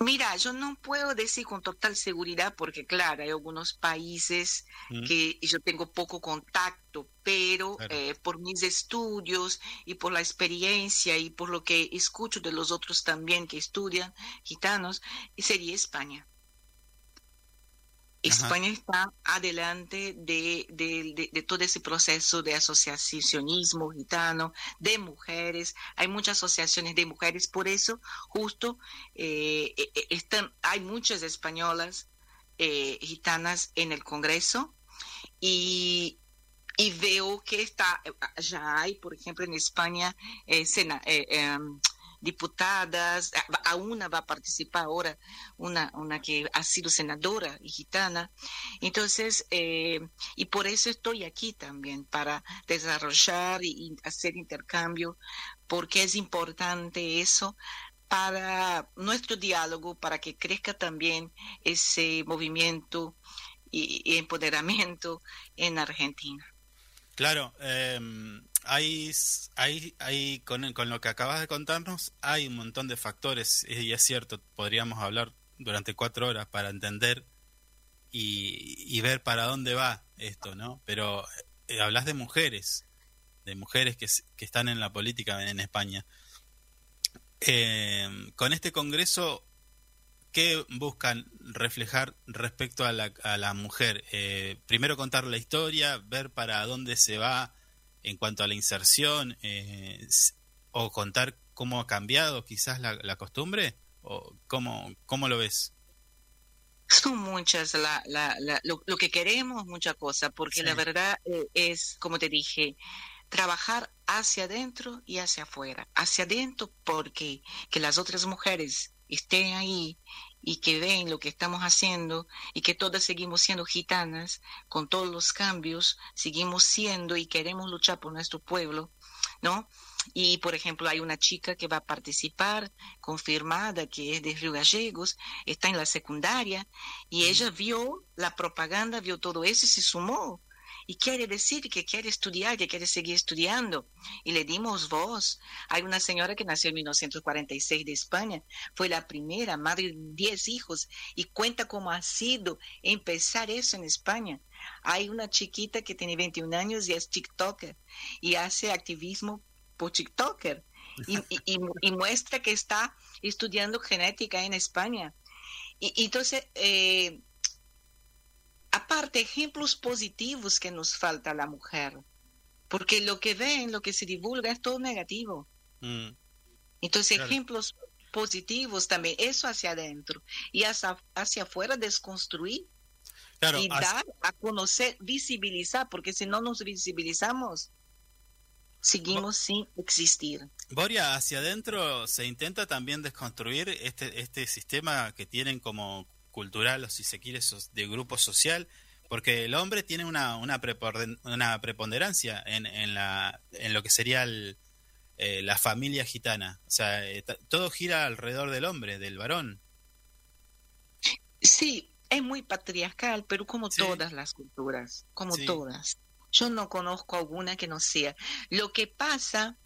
Mira, yo no puedo decir con total seguridad porque, claro, hay algunos países Mm. que yo tengo poco contacto, pero Claro. eh, por mis estudios y por la experiencia y por lo que escucho de los otros también que estudian gitanos, sería España. España está adelante de, todo ese proceso de asociacionismo gitano, de mujeres. Hay muchas asociaciones de mujeres, por eso justo eh, eh, eh, están, hay muchas españolas eh, gitanas en el Congreso y, veo que está, ya hay, por ejemplo, en España, eh, sena- eh, em, diputadas, a, una va a participar ahora, una, una que ha sido senadora y gitana. Entonces, eh, y por eso estoy aquí también, para desarrollar y, hacer intercambio, porque es importante eso para nuestro diálogo, para que crezca también ese movimiento y, empoderamiento en Argentina. Claro, eh, hay, hay, hay con, con lo que acabas de contarnos, hay un montón de factores, y es cierto, podríamos hablar durante cuatro horas para entender y, ver para dónde va esto, ¿no? Pero eh, hablas de mujeres, de mujeres que, que están en la política en España. Eh, con este Congreso, ¿qué buscan reflejar respecto a la, a la mujer? Eh, primero contar la historia, ver para dónde se va en cuanto a la inserción, eh, o contar cómo ha cambiado quizás la, la costumbre, o cómo, cómo lo ves. Son [LAUGHS] muchas la, la, la- lo, lo que queremos, mucha cosa, porque Sí. la verdad eh, es, como te dije, trabajar hacia adentro y hacia afuera. Hacia adentro porque que las otras mujeres estén ahí y que ven lo que estamos haciendo y que todas seguimos siendo gitanas con todos los cambios, seguimos siendo y queremos luchar por nuestro pueblo, ¿no? Y, por ejemplo, hay una chica que va a participar, confirmada, que es de Río Gallegos, está en la secundaria, y ella vio la propaganda, vio todo eso y se sumó. Y quiere decir que quiere estudiar, que quiere seguir estudiando. Y le dimos voz. Hay una señora que nació en 1946 de España, fue la primera, madre de 10 hijos, y cuenta cómo ha sido empezar eso en España. Hay una chiquita que tiene 21 años y es TikToker y hace activismo por TikToker y, y- y- muestra que está estudiando genética en España. Y entonces, eh, aparte, ejemplos positivos que nos falta a la mujer, porque lo que ven, lo que se divulga es todo negativo. Mm, Entonces, Claro. ejemplos positivos también, eso hacia adentro y hacia, hacia afuera desconstruir Claro, y dar a conocer, visibilizar, porque si no nos visibilizamos, seguimos sin existir. Boria, hacia adentro se intenta también desconstruir este, este sistema que tienen como cultural o si se quiere de grupo social, porque el hombre tiene una, una, preponderancia en, en, la, en lo que sería el, eh, la familia gitana. O sea, todo gira alrededor del hombre, del varón. Sí, es muy patriarcal, pero como Sí. todas las culturas, como Sí. todas. Yo no conozco alguna que no sea. Lo que pasa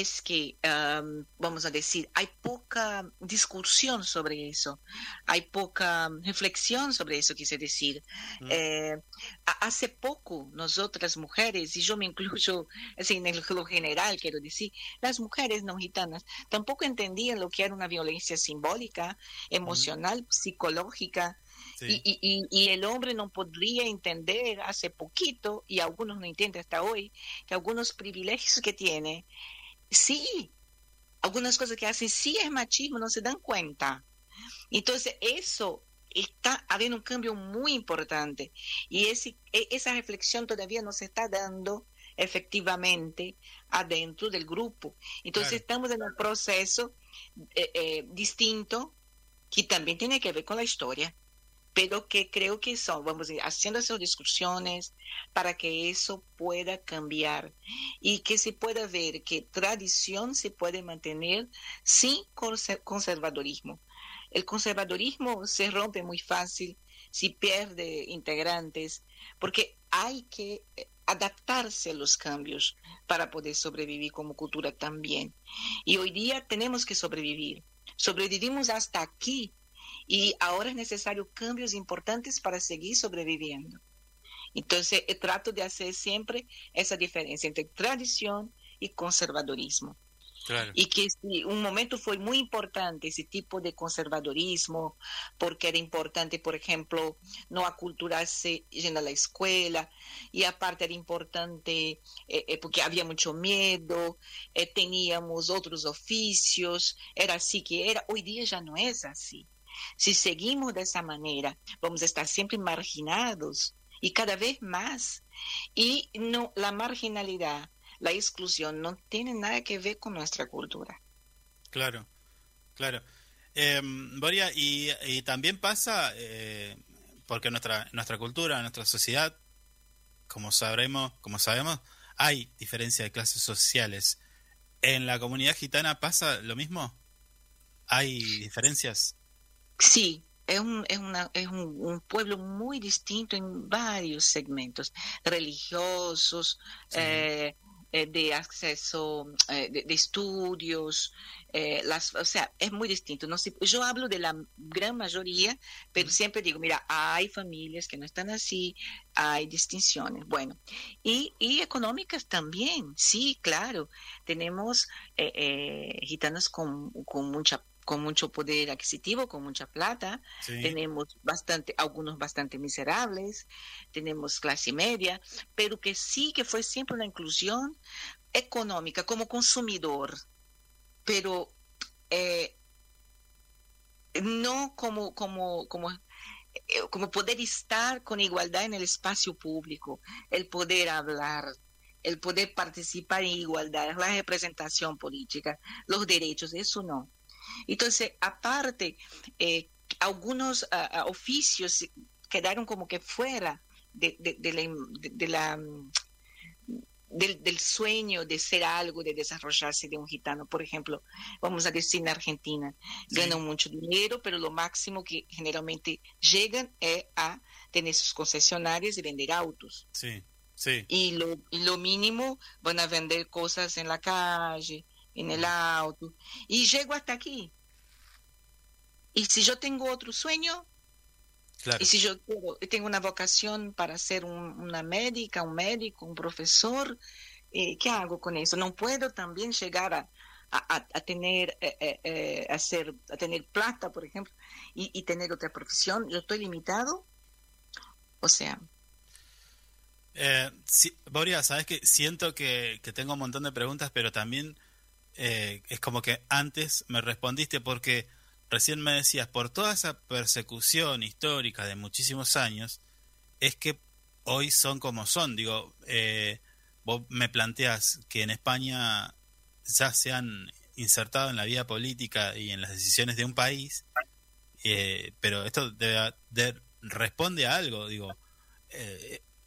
es que, am, vamos a decir, hay poca discusión sobre eso, hay poca reflexión sobre eso, quise decir. Mm. Eh, ha- hace poco, nosotras mujeres, y yo me incluyo así, en el- lo general, quiero decir, las mujeres no gitanas tampoco entendían lo que era una violencia simbólica, emocional, psicológica, Sí. y- y- y el hombre no podría entender hace poquito, y algunos no entienden hasta hoy, que algunos privilegios que tiene, sí, algunas cosas que hacen sí es machismo, no se dan cuenta. Entonces, eso está habiendo un cambio muy importante y ese, e- esa reflexión todavía no se está dando efectivamente adentro del grupo. Entonces Claro. estamos en un proceso eh, eh, distinto que también tiene que ver con la historia, pero que creo que son, vamos a decir, haciendo esas discusiones para que eso pueda cambiar y que se pueda ver que tradición se puede mantener sin conser- conservadorismo. El conservadorismo se rompe muy fácil si pierde integrantes, porque hay que eh, adaptarse a los cambios para poder sobrevivir como cultura también. Y hoy día tenemos que sobrevivir. Sobrevivimos hasta aquí y ahora es necesario cambios importantes para seguir sobreviviendo. Entonces, eh, trato de hacer siempre esa diferencia entre tradición y conservadorismo. Claro. Y que un momento fue muy importante ese tipo de conservadorismo, porque era importante, por ejemplo, no aculturarse yendo a la escuela, y aparte era importante eh, eh, porque había mucho miedo, eh, teníamos otros oficios, era así que era. Hoy día ya no es así. Si seguimos de esa manera, vamos a estar siempre marginados y cada vez más. Y no, la marginalidad, la exclusión no tiene nada que ver con nuestra cultura. Claro, claro. Eh, Boria, y, también pasa, eh, porque nuestra, nuestra cultura, nuestra sociedad, como sabremos, como sabemos, hay diferencia de clases sociales. ¿En la comunidad gitana pasa lo mismo? ¿Hay diferencias? Sí, es un, es una, es un, un pueblo muy distinto en varios segmentos, religiosos, Sí. eh, eh, de acceso, eh, de, de estudios, eh, las, o sea, es muy distinto. No yo hablo de la gran mayoría, pero siempre digo, mira, hay familias que no están así, hay distinciones. Bueno, y, y económicas también, sí, claro. Tenemos eh, eh, gitanos con, con mucha con mucho poder adquisitivo, con mucha plata, Sí. tenemos bastante, algunos bastante miserables, tenemos clase media, pero que sí que fue siempre una inclusión económica como consumidor, pero eh, no como, como, como, eh, como poder estar con igualdad en el espacio público, el poder hablar, el poder participar en igualdad, la representación política, los derechos, eso no. Entonces, aparte, eh, algunos ah, oficios quedaron como que fuera de, de- de la, de- de la, mm, del, del sueño de ser algo, de desarrollarse de un gitano. Por ejemplo, vamos a decir en Argentina, Sí. ganan mucho dinero, pero lo máximo que generalmente llegan es a tener sus concesionarias y vender autos. Sí, sí, Y lo, y lo mínimo van a vender cosas en la calle, en el auto. Y llego hasta aquí. Y si yo tengo otro sueño, claro. y si yo tengo una vocación para ser un- una médica, un médico, un profesor, eh, ¿qué hago con eso? No puedo también llegar a, a- a- tener, eh, eh, eh, a, ser- a tener plata, por ejemplo, y, y tener otra profesión. Yo estoy limitado. O sea, Eh, sí, Boria, sabes que siento que, que tengo un montón de preguntas, pero también eh, es como que antes me respondiste porque recién me decías, por toda esa persecución histórica de muchísimos años, es que hoy son como son. Digo, eh, vos me planteas que en España ya se han insertado en la vida política y en las decisiones de un país, eh, pero esto debe- de- responde a algo, digo.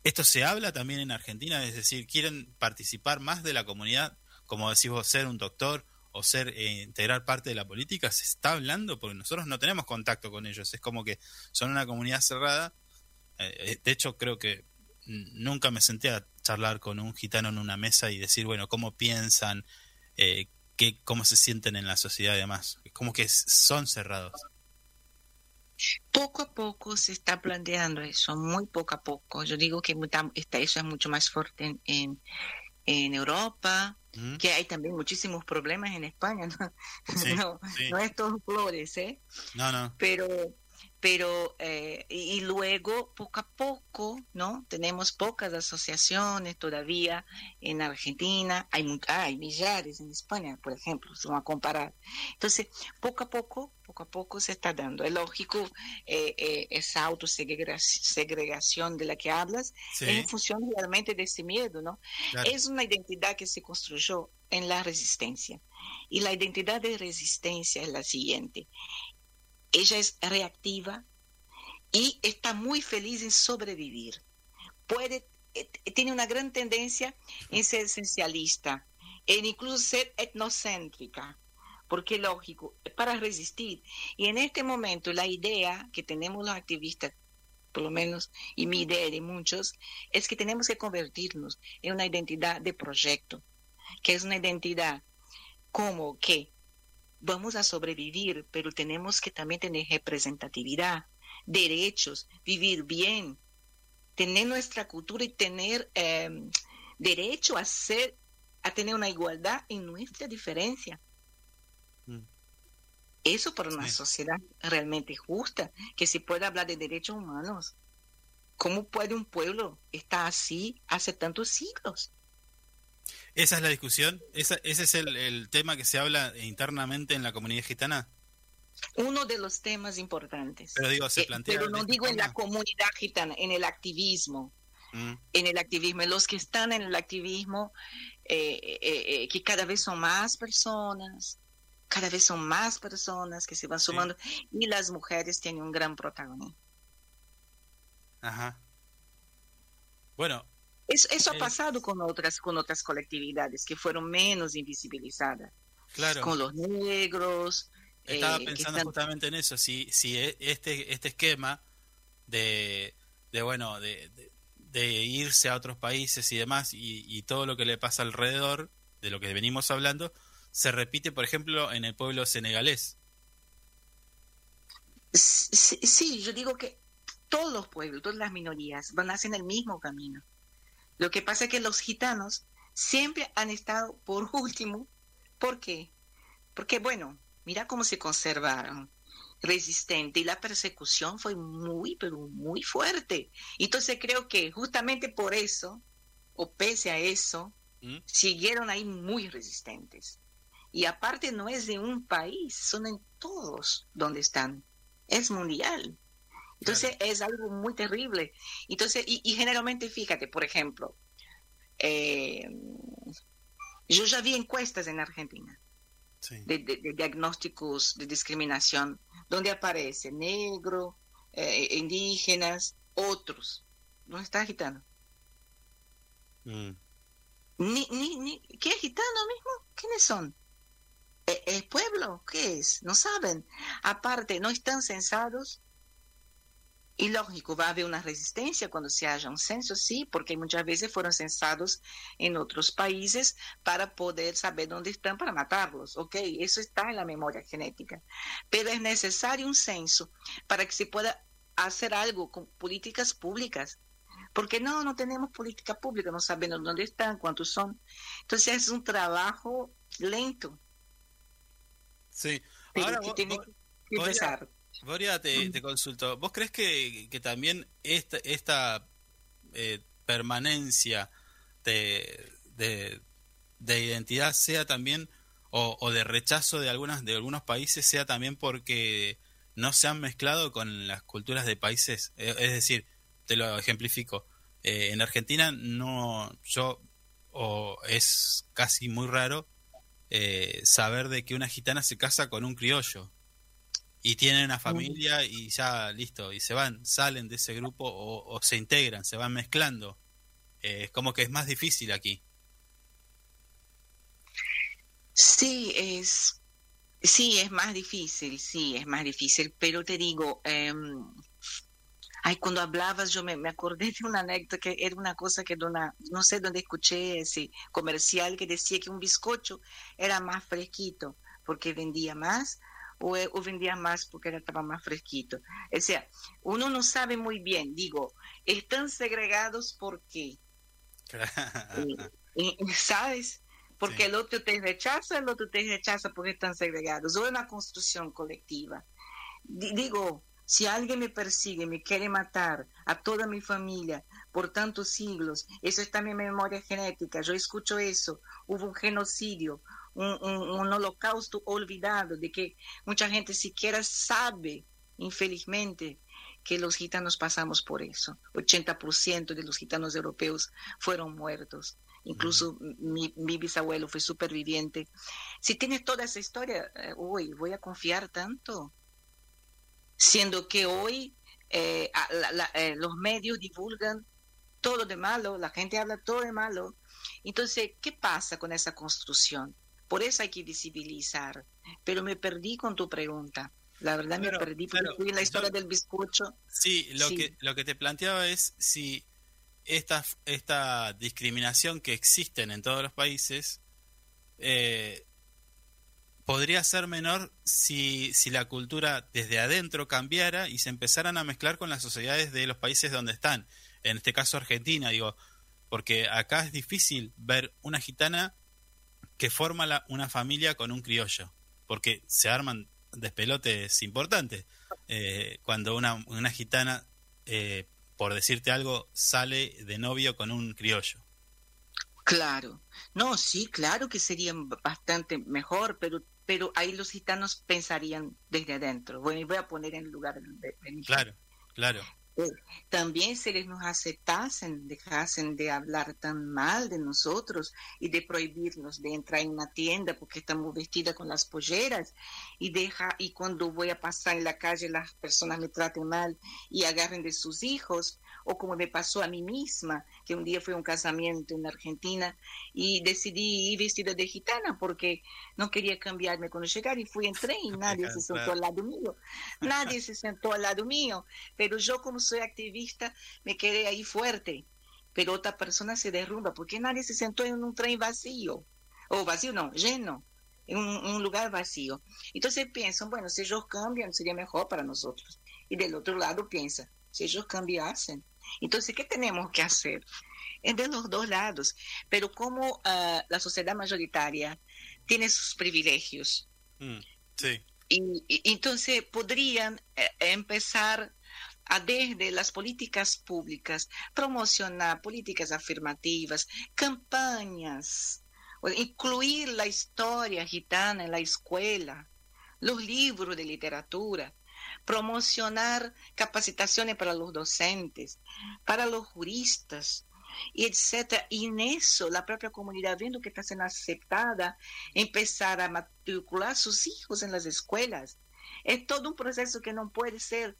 ¿Esto se habla también en Argentina? Es decir, ¿quieren participar más de la comunidad, como decís vos, ser un doctor o ser eh, integrar parte de la política? ¿Se está hablando? Porque nosotros no tenemos contacto con ellos. Es como que son una comunidad cerrada. Eh, de hecho, creo que nunca me senté a charlar con un gitano en una mesa y decir, bueno, cómo piensan, eh, qué, cómo se sienten en la sociedad y demás. Como que son cerrados. poco a poco se está planteando eso, muy poco a poco. Yo digo que eso es mucho más fuerte en Europa, ¿Mm? que hay también muchísimos problemas en España. ¿no? Sí, [LAUGHS] no, sí. no es todo flores, ¿eh? No, no. pero pero eh, y, y luego poco a poco, ¿no? Tenemos pocas asociaciones todavía en Argentina, hay, ah, hay millares en España, por ejemplo, se van a comparar. Entonces, poco a poco, poco a poco se está dando. Es lógico, eh, eh, esa autosegregación de la que hablas Sí, en función realmente de ese miedo, ¿no? claro. Es una identidad que se construyó en la resistencia. Y la identidad de resistencia es la siguiente. Ella es reactiva y está muy feliz en sobrevivir. Eh, tiene una gran tendencia en ser esencialista, en incluso ser etnocéntrica, porque lógico, para resistir. Y en este momento la idea que tenemos los activistas, por lo menos, y mi idea de muchos, es que tenemos que convertirnos en una identidad de proyecto, que es una identidad como que vamos a sobrevivir, pero tenemos que también tener representatividad, derechos, vivir bien, tener nuestra cultura y tener eh, derecho a ser, a tener una igualdad en nuestra diferencia. Mm. Eso para una Sí. sociedad realmente justa, que se pueda hablar de derechos humanos. ¿Cómo puede un pueblo estar así hace tantos siglos? Esa es la discusión, Esa- ese es el, el tema que se habla internamente en la comunidad gitana. Uno de los temas importantes. Pero digo, se Eh, plantea. pero no digo en la comunidad gitana, en el activismo. Mm, en el activismo, en los que están en el activismo, eh, eh, eh, que cada vez son más personas, cada vez son más personas que se van sumando y las mujeres tienen un gran protagonismo. Ajá. Bueno, Eso, eso ha pasado con otras, con otras colectividades que fueron menos invisibilizadas, claro. con los negros. Estaba eh, pensando están- justamente en eso, si, si e- este, este esquema de, de bueno, de, de- de irse a otros países y demás, y, y todo lo que le pasa alrededor de lo que venimos hablando, se repite, por ejemplo, en el pueblo senegalés. Sí, sí, yo digo que todos los pueblos, todas las minorías van hacia el mismo camino. Lo que pasa es que los gitanos siempre han estado por [LAUGHS] último. ¿Por qué? Porque, bueno, mira cómo se conservaron resistente y la persecución fue muy, pero muy fuerte. Entonces creo que justamente por eso, o pese a eso, ¿Mm? siguieron ahí muy resistentes. Y aparte no es de un país, son en todos donde están. Es mundial. Entonces es algo muy terrible. Entonces, y, y generalmente, fíjate, por ejemplo, eh, yo ya vi encuestas en Argentina Sí. de, de- de diagnósticos de discriminación, donde aparece negro, eh, indígenas, otros. ¿Dónde está gitano? Mm. Ni, ni, ni, ¿Qué es gitano mismo? ¿Quiénes son? ¿E- ¿Es pueblo? ¿Qué es? No saben. Aparte, no están censados. Y lógico, va a haber una resistencia cuando se haya un censo, sí, porque muchas veces fueron censados en otros países para poder saber dónde están para matarlos. Ok, eso está en la memoria genética. Pero es necesario un censo para que se pueda hacer algo con políticas públicas. Porque no, no tenemos política pública, no sabemos dónde están, cuántos son. Entonces es un trabajo lento, Sí. pero Ahora que vos- tiene que empezar. Boria, te, te consulto. ¿Vos crees que, que también esta, esta eh, permanencia de, de, de identidad sea también, o, o de rechazo de, algunas, de algunos países, sea también porque no se han mezclado con las culturas de países? Eh, es decir, te lo ejemplifico. Eh, en Argentina no, yo, o es casi muy raro eh, saber de que una gitana se casa con un criollo y tienen una familia y ya listo, y se van, salen de ese grupo o, o se integran, se van mezclando. Eh, es como que es más difícil aquí. Sí, es, sí, es más difícil, sí, es más difícil, pero te digo, em, ay, cuando hablabas yo me, me acordé de una anécdota que era una cosa que de una, no sé dónde escuché ese comercial que decía que un bizcocho era más fresquito porque vendía más o, o vendía más porque era, estaba más fresquito. O sea, uno no sabe muy bien, digo, están segregados por qué, Eh, eh, ¿sabes? Porque Sí. el otro te rechaza, el otro te rechaza porque están segregados. O es una construcción colectiva. Di- Digo, Si alguien me persigue, me quiere matar a toda mi familia por tantos siglos, eso está en mi memoria genética, yo escucho eso, hubo un genocidio, un, un- un holocausto olvidado, de que mucha gente siquiera sabe, infelizmente, que los gitanos pasamos por eso. 80% de los gitanos europeos fueron muertos. Incluso mi, mi bisabuelo fue superviviente. Si tienes toda esa historia, eh, uy, voy a confiar tanto. Siendo que hoy eh, a- la- la- eh, los medios divulgan todo de malo, la gente habla todo de malo. Entonces, ¿qué pasa con esa construcción? Por eso hay que visibilizar. Pero me perdí con tu pregunta. La verdad Claro, me perdí porque claro. en la historia Yo- del bizcocho. Sí, lo, Sí. Que, lo que te planteaba es si esta, esta discriminación que existen en todos los países eh, podría ser menor si, si la cultura desde adentro cambiara y se empezaran a mezclar con las sociedades de los países donde están. En este caso Argentina, digo, porque acá es difícil ver una gitana que forma la- una familia con un criollo, porque se arman despelotes importantes. Eh, cuando una, una gitana, eh, por decirte algo, sale de novio con un criollo. Claro, no, sí, claro que serían b- bastante mejor, pero pero ahí los gitanos pensarían desde adentro. Bueno, y voy a poner en lugar de, de mi Claro, claro. También si ellos nos aceptasen, dejasen de hablar tan mal de nosotros y de prohibirnos de entrar en una tienda porque estamos vestidas con las polleras. Y deja y cuando voy a pasar en la calle las personas me traten mal y agarren de sus hijos. O como me pasó a mí misma que un día fue un casamiento en Argentina y decidí ir vestida de gitana porque no quería cambiarme cuando llegar y fui entré y [LAUGHS] nadie se sentó al lado mío. Nadie se sentó al lado mío. Pero yo como soy activista me quedé ahí fuerte pero otra persona se derrumba porque nadie se sentó en un tren vacío o vacío no lleno en un, un lugar vacío. Entonces piensan bueno si ellos cambian sería mejor para nosotros. Y del otro lado piensa si ellos cambiasen entonces qué tenemos que hacer es de los dos lados. Pero como ah, la sociedad mayoritaria tiene sus privilegios Mm, sí, y, y- entonces podrían eh, empezar desde las políticas públicas promocionar políticas afirmativas, campañas, incluir la historia gitana en la escuela, los libros de literatura, promocionar capacitaciones para los docentes, para los juristas, etcétera. Y en eso la propia comunidad, viendo que está siendo aceptada, empezar a matricular sus hijos en las escuelas. Es todo un proceso que no puede ser.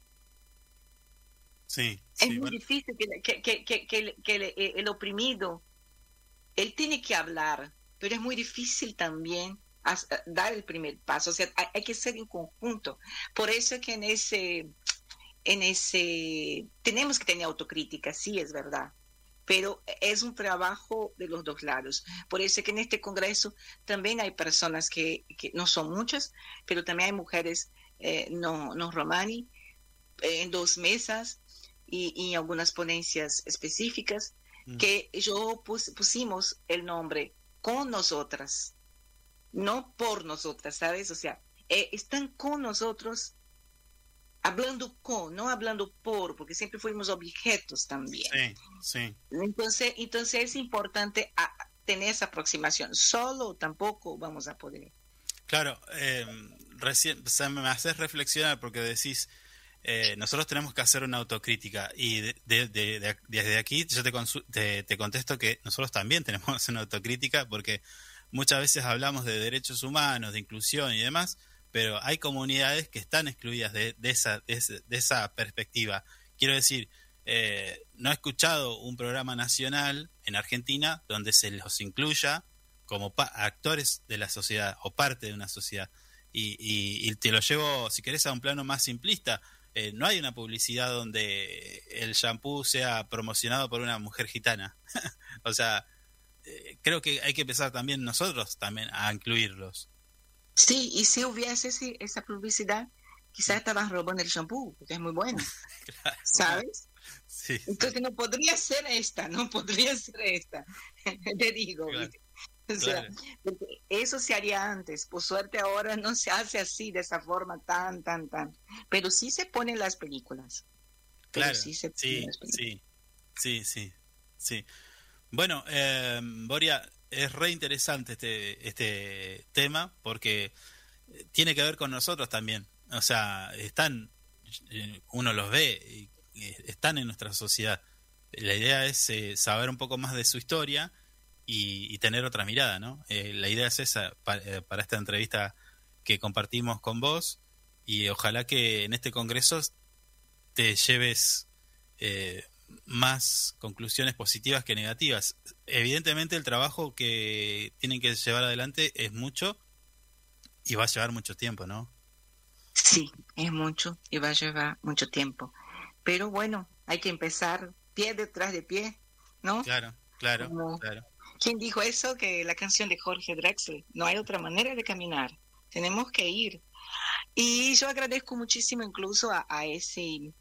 Sí, es sí, muy bueno, difícil que, que, que, que, que el, que el- eh, el oprimido, él tiene que hablar, pero es muy difícil también as- dar el primer paso. O sea, hay, hay que ser en conjunto. Por eso es que en ese, en ese, tenemos que tener autocrítica, sí es verdad, pero es un trabajo de los dos lados. Por eso es que en este Congreso también hay personas que, que no son muchas, pero también hay mujeres eh, no, no romani eh, en dos mesas y, y algunas ponencias específicas Mm. que yo pus- pusimos el nombre con nosotras, no por nosotras, ¿sabes? O sea, eh, están con nosotros hablando con, no hablando por, porque siempre fuimos objetos también. sí, sí. Entonces, entonces es importante a- tener esa aproximación. Solo tampoco vamos a poder. Claro, eh, recién o sea, me haces reflexionar porque decís, eh, nosotros tenemos que hacer una autocrítica y de- de- de- de- desde aquí yo te, te, te contesto que nosotros también [LAUGHS] tenemos que hacer una autocrítica porque muchas veces hablamos de derechos humanos, de inclusión y demás, pero hay comunidades que están excluidas de, esa, de, esa perspectiva. Quiero decir, eh, no he escuchado un programa nacional en Argentina donde se los incluya como actores de la sociedad o parte de una sociedad. Y, y- y te lo llevo, si querés, a un plano más simplista. Eh, no hay una publicidad donde el shampoo sea promocionado por una mujer gitana. [LAUGHS] o sea, eh, creo que hay que empezar también nosotros también a incluirlos. Sí, y si hubiese ese- esa publicidad, quizás estaban robando el shampoo, porque es muy bueno, [LAUGHS] ¿sabes? Sí, sí. Entonces no podría ser esta, no podría ser esta. [LAUGHS] Te digo, Claro. [LAUGHS] O sea, Claro. eso se haría antes. Por suerte ahora no se hace así, de esa forma tan, tan, tan. Pero sí se ponen las películas. Claro, sí se sí, las películas. sí, sí, sí, sí. Bueno, eh, Boria, es re interesante este, este tema porque eh, tiene que ver con nosotros también. O sea, están, eh, uno los ve, eh, están en nuestra sociedad. La idea es eh, saber un poco más de su historia y, y tener otra mirada, ¿no? Eh, la idea es esa pa- eh, para esta entrevista que compartimos con vos y ojalá que en este congreso te lleves eh, más conclusiones positivas que negativas. Evidentemente el trabajo que tienen que llevar adelante es mucho y va a llevar mucho tiempo, ¿no? Sí, es mucho y va a llevar mucho tiempo. Pero bueno, hay que empezar pie detrás de pie, ¿no? Claro, claro, Como- claro. ¿Quién dijo eso? Que la canción de Jorge Drexler, no hay otra manera de caminar, tenemos que ir. Y yo agradezco muchísimo incluso a, a ese, e-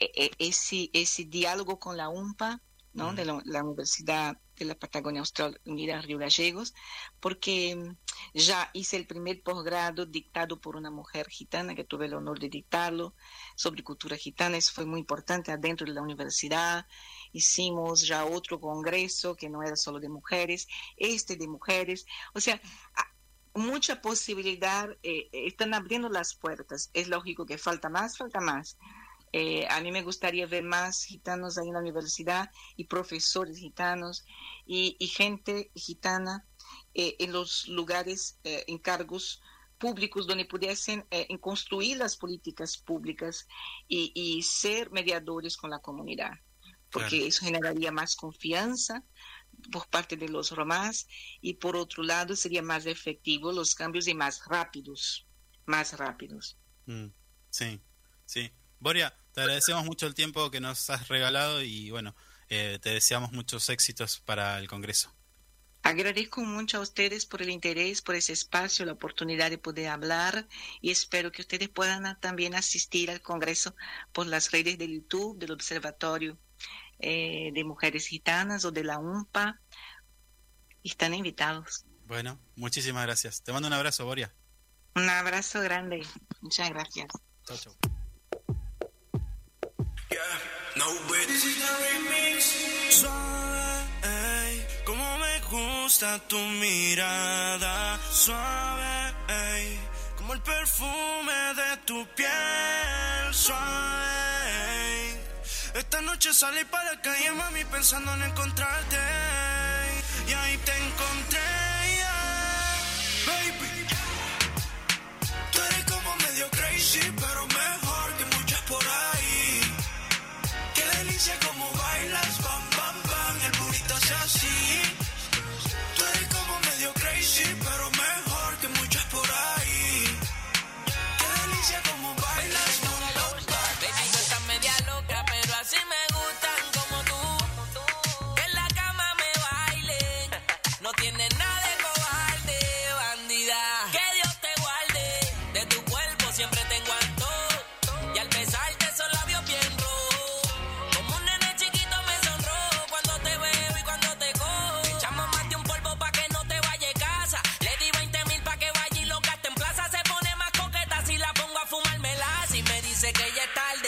e- ese, ese diálogo con la UMPA, ¿no? Ujú. De la, la Universidad de la Patagonia Austral Unida Río Gallegos, porque mm, ya hice el primer posgrado dictado por una mujer gitana, que tuve el honor de dictarlo, sobre cultura gitana, eso fue muy importante adentro de la universidad. Hicimos ya otro congreso que no era solo de mujeres, este de mujeres, o sea, mucha posibilidad, eh, están abriendo las puertas. Es lógico que falta más, falta más. Eh, a mí me gustaría ver más gitanos ahí en la universidad y profesores gitanos y, gente gitana eh, en los lugares, en cargos públicos donde pudiesen en construir las políticas públicas y ser mediadores con la comunidad, porque Claro. eso generaría más confianza por parte de los romás y por otro lado sería más efectivo los cambios y más rápidos, más rápidos. Mm, sí, sí. Boria, te agradecemos mucho el tiempo que nos has regalado y bueno, eh, te deseamos muchos éxitos para el Congreso. Agradezco mucho a ustedes por el interés, por ese espacio, la oportunidad de poder hablar y espero que ustedes puedan también asistir al Congreso por las redes del YouTube, del Observatorio eh, de Mujeres Gitanas o de la UMPA. Están invitados. Bueno, muchísimas gracias. Te mando un abrazo, Boria. Un abrazo grande. Muchas gracias. No. Suave, ey, como me gusta tu mirada. Suave, ey, como el perfume de tu piel. Suave. Esta noche salí para la calle, mami, pensando en encontrarte. Y ahí te encontré,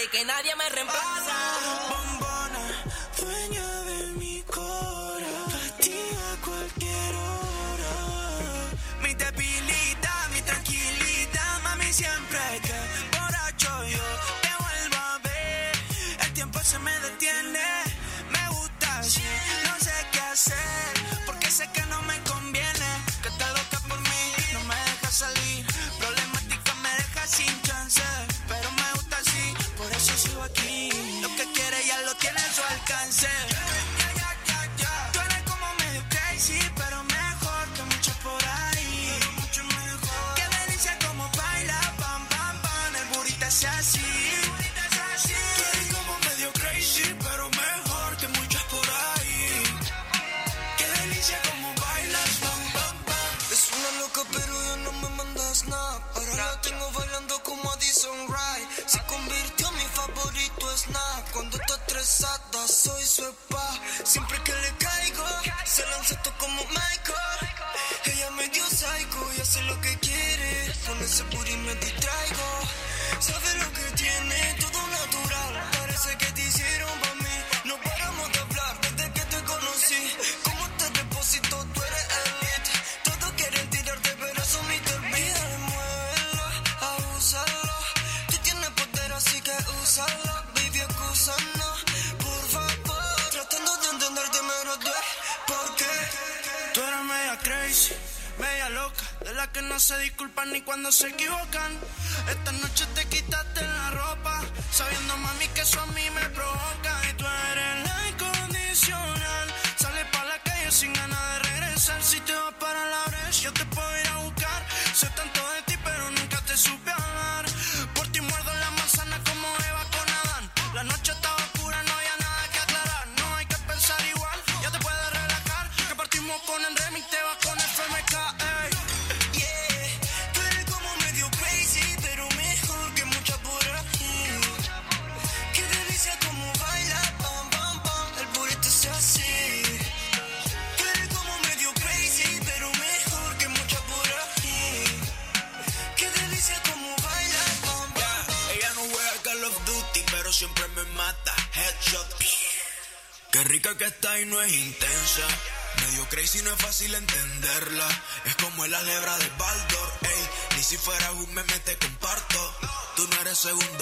que nadie me reemplaza. Tú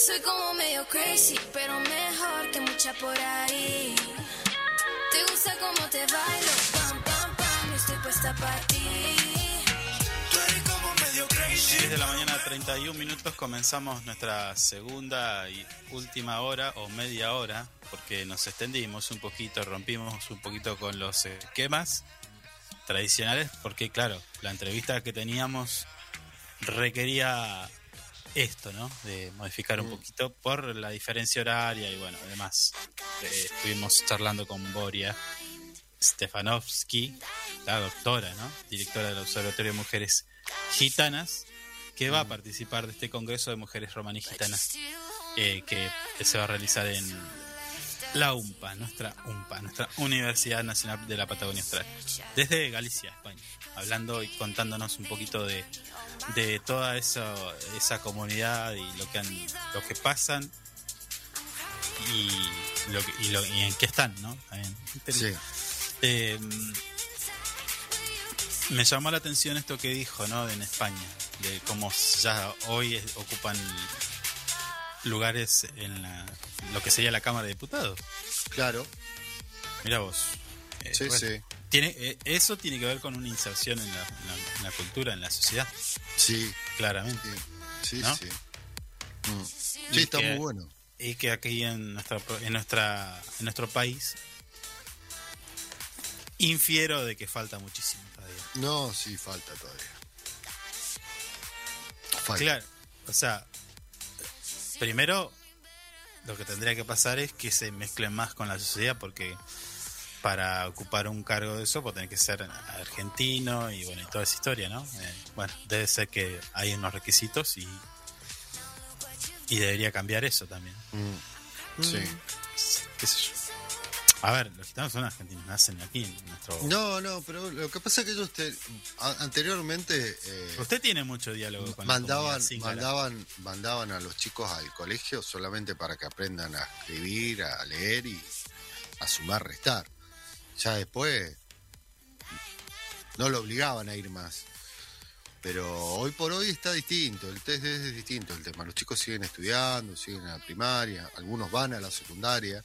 soy como medio crazy, pero mejor que mucha por ahí. Te gusta como te bailo, pam, pam, pam, yo estoy puesta para ti. tú eres como medio crazy. 10 de la mañana, 31 minutos, comenzamos nuestra segunda y última hora o media hora, porque nos extendimos un poquito, rompimos un poquito con los esquemas tradicionales, porque claro, la entrevista que teníamos requería esto, ¿no? De modificar un poquito por la diferencia horaria y bueno, además eh, estuvimos charlando con Boria Stefanovsky, la doctora, ¿no? Directora del Observatorio de Mujeres Gitanas, que va a participar de este Congreso de Mujeres Romaní Gitanas eh, que se va a realizar en la UMPA, nuestra UMPA, nuestra Universidad Nacional de la Patagonia Austral, desde Galicia, España, hablando y contándonos un poquito de, de toda esa, esa comunidad y lo que han, lo que pasan y, lo, y, lo- y en qué están, ¿no? También. Sí. Eh, me llamó la atención esto que dijo, ¿no? En España, de cómo ya hoy ocupan lugares en la, lo que sería la Cámara de Diputados. Claro, Mira vos. Eh, sí, bueno, sí. Tiene, eh, eso tiene que ver con una inserción en la, en la- en la cultura, en la sociedad, Sí, claramente. sí, sí. ¿No? Sí, Mm. Y Sí, está que- muy bueno. Y que aquí en nuestra en nuestra en nuestro país infiero de que falta muchísimo todavía. No, sí, falta todavía. Falta. Claro, o sea, primero lo que tendría que pasar es que se mezclen más con la sociedad porque para ocupar un cargo de eso pues tener que ser argentino y bueno, y toda esa historia, ¿no? Eh, bueno, debe ser que hay unos requisitos y y debería cambiar eso también. Mm. Sí. qué sé yo. A ver, los gitanos son argentinos, nacen aquí en nuestro... No, no, pero lo que pasa es que ellos te- a- anteriormente eh, Usted tiene mucho diálogo con mandaban, mandaban, mandaban a los chicos al colegio solamente para que aprendan a escribir, a leer y a sumar, restar. Ya después no lo obligaban a ir más. Pero hoy por hoy está distinto, el test es distinto el tema. Los chicos siguen estudiando, siguen a la primaria, algunos van a la secundaria.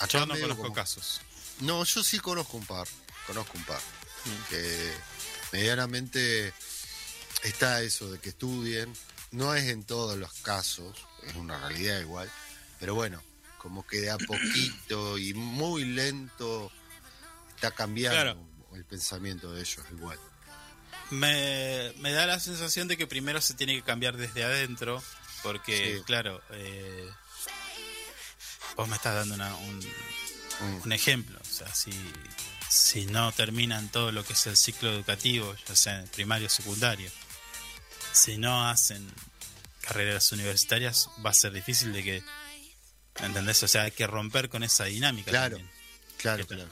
Acá Yo no conozco como- casos. No, yo sí conozco un par, conozco un par. Que medianamente está eso de que estudien. No es en todos los casos, es una realidad igual. Pero bueno, como que de a poquito y muy lento está cambiando Claro. el pensamiento de ellos igual. Me, me da la sensación de que primero se tiene que cambiar desde adentro, porque, Sí. claro, eh, vos me estás dando una- un, Mm. un ejemplo. O sea, si, si no terminan todo lo que es el ciclo educativo, ya sea en primario o secundario, si no hacen carreras universitarias, va a ser difícil de que. ¿Entendés? O sea, hay que romper con esa dinámica. Claro. también. Claro, claro.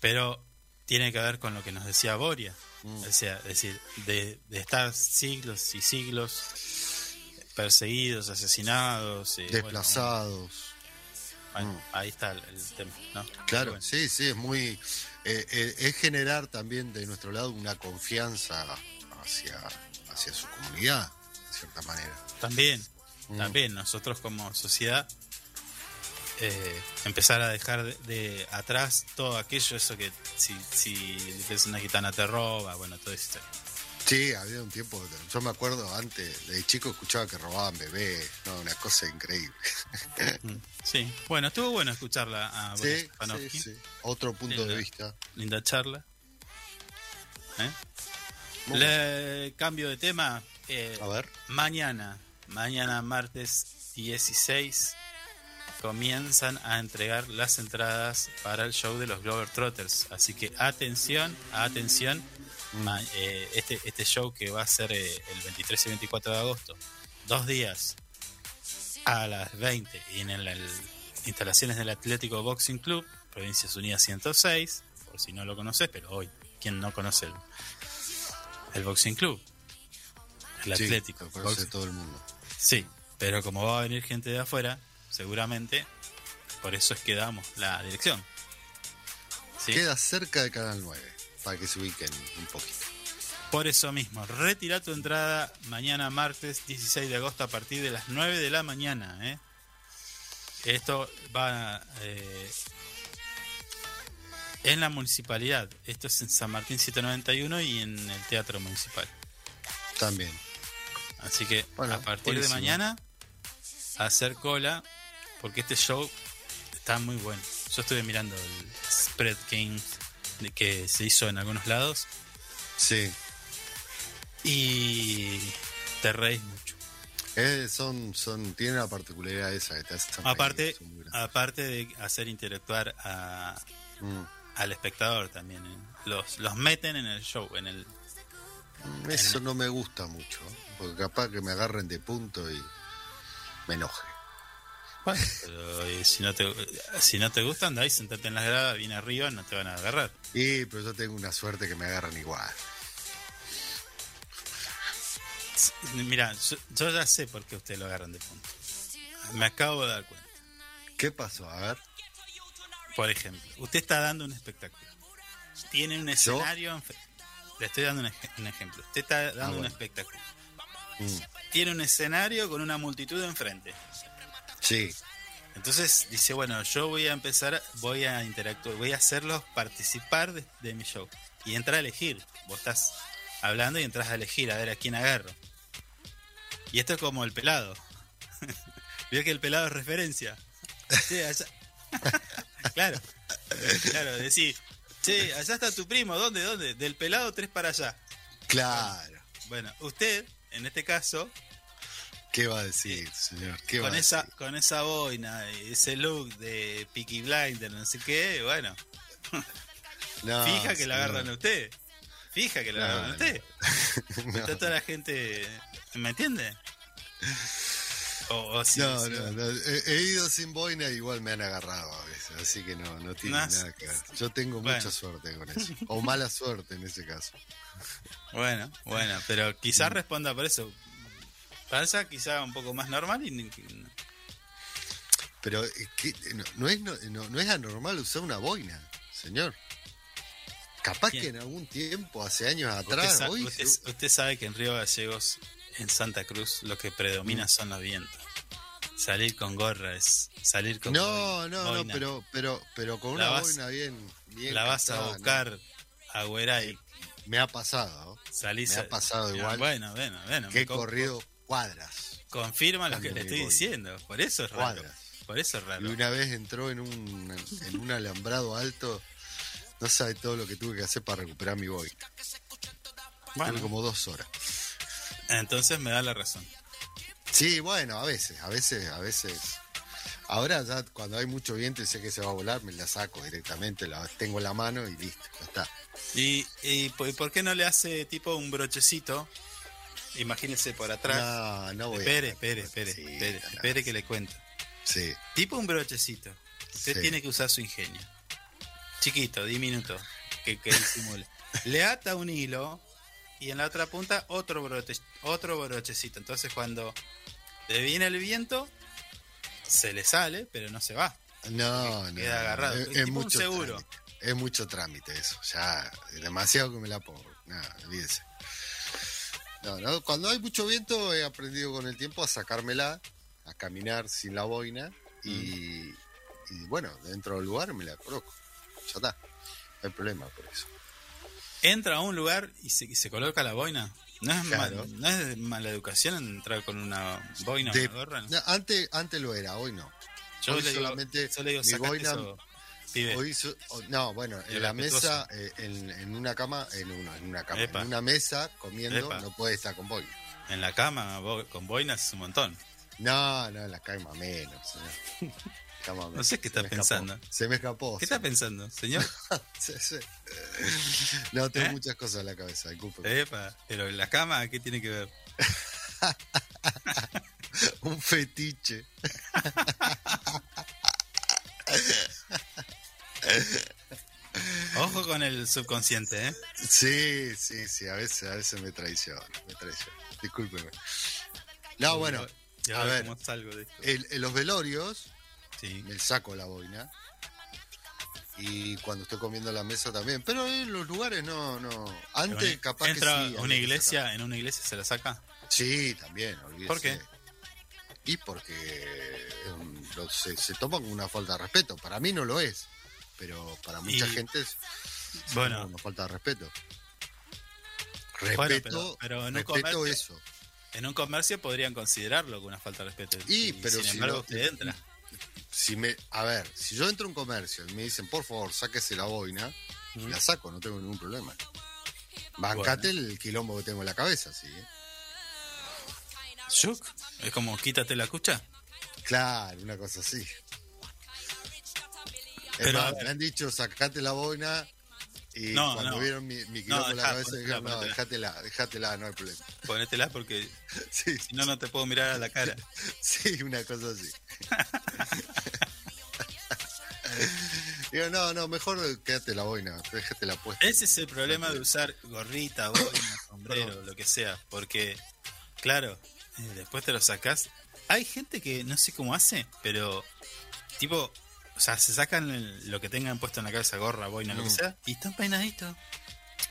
Pero tiene que ver con lo que nos decía Boria. Mm. O sea, es decir, de, de estar siglos y siglos perseguidos, asesinados. eh, Desplazados. bueno, Mm. ahí está el, el tema, ¿no? Claro, Bueno, sí, sí, es muy. eh, eh, es generar también de nuestro lado una confianza hacia, hacia su comunidad, de cierta manera. También, Mm. también nosotros como sociedad eh, empezar a dejar de, de atrás todo aquello, eso que si, si es una gitana te roba, bueno, todo eso. Sí, había un tiempo. Yo me acuerdo antes, de chico escuchaba que robaban bebés, no, una cosa increíble. Mm, Sí, bueno, estuvo bueno escucharla a Sí, sí, sí. Otro punto Linda. de vista. Linda charla. ¿Eh? Le cambio de tema. eh, A ver. mañana, mañana martes 16, comienzan a entregar las entradas para el show de los Glover Trotters. Así que atención, atención. Eh, este, este show que va a ser eh, el 23 y 24 de agosto, dos días a las 20 y en el, el- instalaciones del Atlético Boxing Club, Provincias Unidas 106, por si no lo conoces, pero hoy, ¿quién no conoce el, el Boxing Club? El Sí, Atlético. lo conoce todo el mundo. Sí, pero como va a venir gente de afuera, seguramente por eso es que damos la dirección. ¿Sí? Queda cerca de Canal 9, para que se ubiquen un poquito. Por eso mismo, retira tu entrada mañana martes 16 de agosto a partir de las 9 de la mañana. ¿eh? Esto va eh, en la municipalidad. Esto es en San Martín 791 y en el Teatro Municipal. También. Así que Bueno, a partir buenísimo. de mañana, hacer cola, porque este show está muy bueno. Yo estuve mirando el spread game de que se hizo en algunos lados Sí. y te reís mucho. Eh, son, son, tienen la particularidad esa que te reír, Aparte, aparte de hacer interactuar a- Mm. al espectador también. ¿eh? Los, los meten en el show, en el Mm, Eso no me gusta mucho, porque capaz que me agarren de punto y me enoje. Pero eh, si no te si no te gusta andá y sentate en las gradas bien arriba no te van a agarrar. Y, pero yo tengo una suerte que me agarran igual. mira yo, yo ya sé por qué ustedes lo agarran de punto me acabo de dar cuenta. ¿Qué pasó? A ver. por ejemplo usted está dando un espectáculo. Tiene un escenario enfre- le estoy dando un, ej- un ejemplo. Usted está dando Ah, un espectáculo. Mm, tiene un escenario con una multitud enfrente Sí, Entonces dice, bueno, yo voy a empezar, voy a interactuar, voy a hacerlos participar de, de mi show. Y entra a elegir. Vos estás hablando y entras a elegir, a ver a quién agarro. Y esto es como el pelado. [LAUGHS] Vio que el pelado es referencia. Che, allá... [LAUGHS] claro. Claro, decir, che, allá está tu primo, ¿dónde? ¿Dónde? Del pelado tres para allá. claro. Bueno, usted, en este caso, ¿Qué va a decir, señor? ¿Qué va con a esa, decir? con esa boina, y ese look de Peaky Blinder, no sé qué, bueno, [LAUGHS] No, fija que señor. la agarran a usted. Fija que la No, agarran a usted. [LAUGHS] No, Está toda la gente, ¿me entiende? O, o si- no, no, no. He, he ido sin boina y igual me han agarrado a veces, así que no, no tiene No, nada que ver. Yo tengo bueno. mucha suerte con eso. O mala suerte en ese caso. [LAUGHS] Bueno, bueno, pero quizás Mm. responda por eso. Pasa quizá un poco más normal y Pero eh, ¿qué? no, no es, no, no- es anormal usar una boina, señor. Capaz ¿Quién? que en algún tiempo, hace años Usted, atrás, sa- hoy, usted- usted sabe que en Río Gallegos, en Santa Cruz, lo que Mm. predomina son los vientos. Salir con gorra es salir con No, boina- no, no, pero, pero, pero con La una vas- boina bien, bien La vas a casada, ¿no? buscar a Güeray. Me ha pasado. Salís Me ha pasado igual. Bueno, bueno, bueno. co- corrido cuadras, Confirma lo que le estoy voy. diciendo. Por eso es raro. cuadras. Por eso es Y raro. una vez entró en un, en un alambrado alto. No sabe todo lo que tuve que hacer para recuperar mi boy. Bueno, Tuve como dos horas. entonces me da la razón. Sí, bueno, a veces, a veces, a veces. Ahora ya cuando hay mucho viento y sé que se va a volar, me la saco directamente, la tengo en la mano y listo, ya está. ¿Y, y por qué no le hace tipo un brochecito? Imagínese por atrás. No, no voy a- espere, espere, espere, espere, espere que le cuento. Sí, Tipo un brochecito. Usted Sí. tiene que usar su ingenio. Chiquito, diminuto, que, que disimule. [LAUGHS] Le ata un hilo y en la otra punta otro, broche, otro brochecito. Entonces cuando le viene el viento, se le sale, pero no se va. no, no. Queda agarrado. Es, Es mucho seguro. trámite. Es mucho trámite eso. Ya, demasiado que me la pongo. Nada, olvídese. No, no, cuando hay mucho viento he aprendido con el tiempo a sacármela, a caminar sin la boina y, Mm. y bueno, dentro del lugar me la coloco. Ya está. No hay problema por eso. Entra a un lugar y se, y se coloca la boina. ¿No es, Claro. mal- ¿No es mala educación entrar con una boina o De- una gorra? no, antes, antes lo era, hoy no. Yo hoy le digo, solamente yo le digo mi boina- eso, pibe. Hoy so- o- no, bueno, en la mesa, eh, en, en una cama, en una, en una cama, Epa. en una mesa comiendo, Epa. no puede estar con boina. En la cama con boinas es un montón. No, no, en la cama menos. señor. [LAUGHS] Cama menos. sé qué está me escapó. pensando. Se me escapó. ¿Qué está pensando, señor? [LAUGHS] No, tengo ¿Eh? muchas cosas en la cabeza, disculpe. Epa, pero en la cama, ¿qué tiene que ver? [LAUGHS] Un fetiche. Ojo con el subconsciente, ¿eh? Sí, sí, sí, a veces, a veces me traiciona, me traiciona. Discúlpeme. No, bueno, a ver. salgo de esto. en los velorios Sí. me saco la boina. Y cuando estoy comiendo en la mesa también. Pero en los lugares no, no. Antes capaz entra que sí. a una iglesia, en una iglesia se la saca. Sí, también, olvídese. ¿Por qué? Y porque lo- se, se toma como una falta de respeto. Para mí no lo es. Pero para mucha Y- gente es Bueno. una falta de respeto. Bueno, Respeto, pero- pero en un respeto comercio- eso. En un comercio podrían considerarlo como una falta de respeto. Y, pero sin si embargo no- usted entra. Si me, a ver, si yo entro a un comercio y me dicen, por favor, sáquese la boina, la saco, no tengo ningún problema. Bancate el quilombo que tengo en la cabeza, sí. ¿eh? Shuk. Es como quítate la cucha. Claro, una cosa así. Pero, más, me han dicho, sacate la boina y No, cuando no. vieron mi, mi quilombo No, en la cabeza dijeron, no, ponetela. déjatela, déjatela, no hay problema. Ponétela porque [LAUGHS] Sí, si no, no te puedo mirar a la cara. [LAUGHS] sí, una cosa así. [LAUGHS] Digo, no, no, mejor quédate la boina, déjate la puesta. Ese es el problema de usar gorrita, boina, [COUGHS] sombrero, lo que sea. Porque, claro, eh, después te lo sacás. Hay gente que no sé cómo hace, pero tipo, sea, se sacan el- lo que tengan puesto en la cabeza, gorra, boina, lo que Mm. sea, y están peinaditos.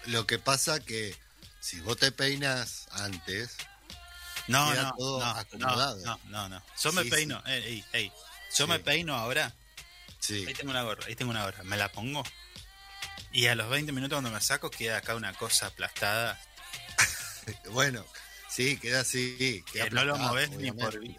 Lo que pasa que si vos te peinas antes, No, Queda no, todo no, acomodado. no, no, no. Yo me Sí, peino, ey, ey, ey. Yo Sí. me peino ahora. sí, Ahí tengo una gorra, ahí tengo una gorra. Me la pongo. Y a los 20 minutos cuando me saco queda acá una cosa aplastada. [LAUGHS] bueno, sí, queda así. Queda que no lo moves ni, por, ni,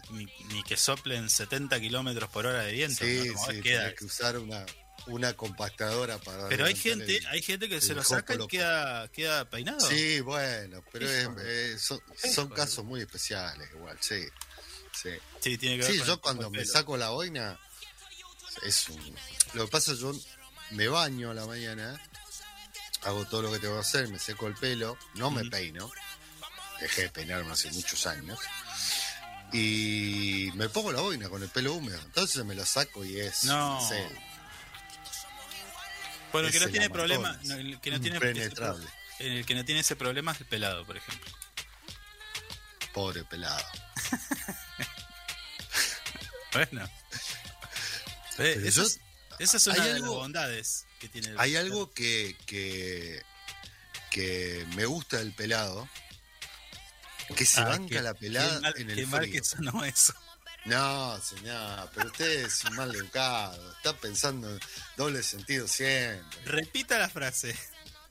ni que soplen 70 kilómetros por hora de viento. Sí, no movés, sí, queda. que usar una, una compactadora para. Pero hay gente, el- hay gente que se lo saca y queda, queda peinado. Sí, bueno, pero es- eh, son, casos muy especiales, igual, sí. Sí, Sí, tiene que ver Sí, con yo el cuando me pelo. saco la boina, es un... Lo que pasa es yo me baño a la mañana, hago todo lo que tengo que hacer, me seco el pelo, no me peino, dejé de peinarme hace muchos años, y me pongo la boina con el pelo húmedo, entonces me lo saco y es... No. sé, Bueno, el que no tiene problema, no, el que no tiene impenetrable. el que no tiene ese problema es el pelado, por ejemplo. pobre pelado. [LAUGHS] Bueno. Eh, eso yo- es- esa es una hay de las algo- bondades que tiene el Hay algo que, que, que me gusta del pelado, que se Ah, banca qué- la pelada qué mal- en qué el mal frío. que sonó eso. No, señor, pero usted es un mal educado, está pensando en doble sentido siempre. Repita la frase.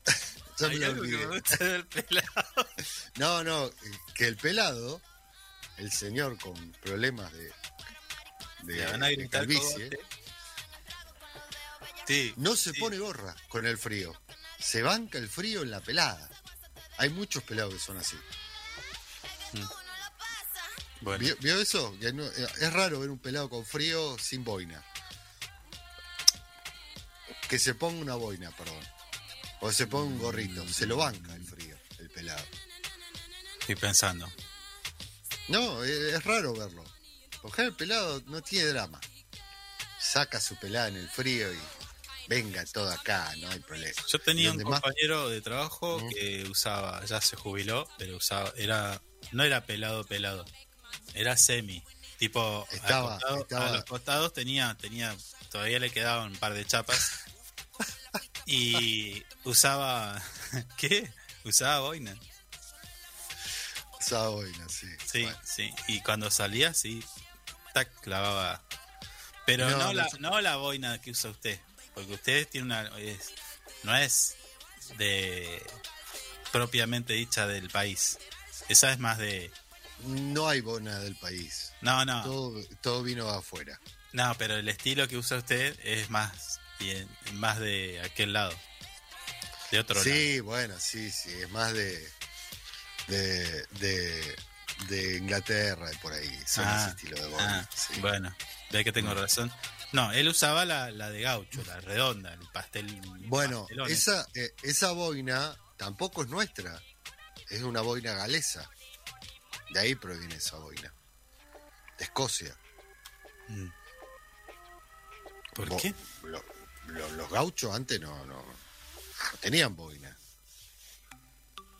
[LAUGHS] Ya me algo que olvidé. me gusta del pelado. [LAUGHS] No, no, que el pelado, el señor con problemas de, de, Le van a de calvicie. Sí, no se sí. pone gorra con el frío. Se banca el frío en la pelada. Hay muchos pelados que son así. Bueno, ¿Vio, vio eso? Que no- es raro ver un pelado con frío sin boina. Que se ponga una boina, perdón. O se ponga un gorrito. Se lo banca el frío, el pelado. estoy pensando. No, es, es raro verlo. Porque el pelado no tiene drama. Saca su pelada en el frío y venga todo acá, no hay problema. Yo tenía ¿Y un más? compañero de trabajo que usaba, ya se jubiló, pero usaba, era, no era pelado pelado, era semi. Tipo, Estaba- costado- estaba- a los costados tenía, tenía, todavía le quedaban un par de chapas. y usaba, [LAUGHS] ¿qué? Usaba boina. Esa boina, sí. Sí, Bueno. sí. Y cuando salía, sí, tac, clavaba. Pero No, la, no la boina que usa usted. Porque usted tiene una. es- no es de. propiamente dicha del país. Esa es más de. No hay boina del país. No, no. Todo, todo vino afuera. No, pero el estilo que usa usted es más. bien- más de aquel lado. De otro lado. Sí, bueno, sí, sí. Es más de. de. de, de Inglaterra, de por ahí. Son Ah, ese estilo de boina. Ah, sí. Bueno, ve que tengo razón. No, él usaba la, la de gaucho, la redonda, el pastel. Bueno, esa, eh, esa boina tampoco es nuestra. Es una boina galesa. De ahí proviene esa boina. De Escocia. Mm. ¿Por Bo- qué? lo- lo- los gauchos antes no, no, no tenían boina.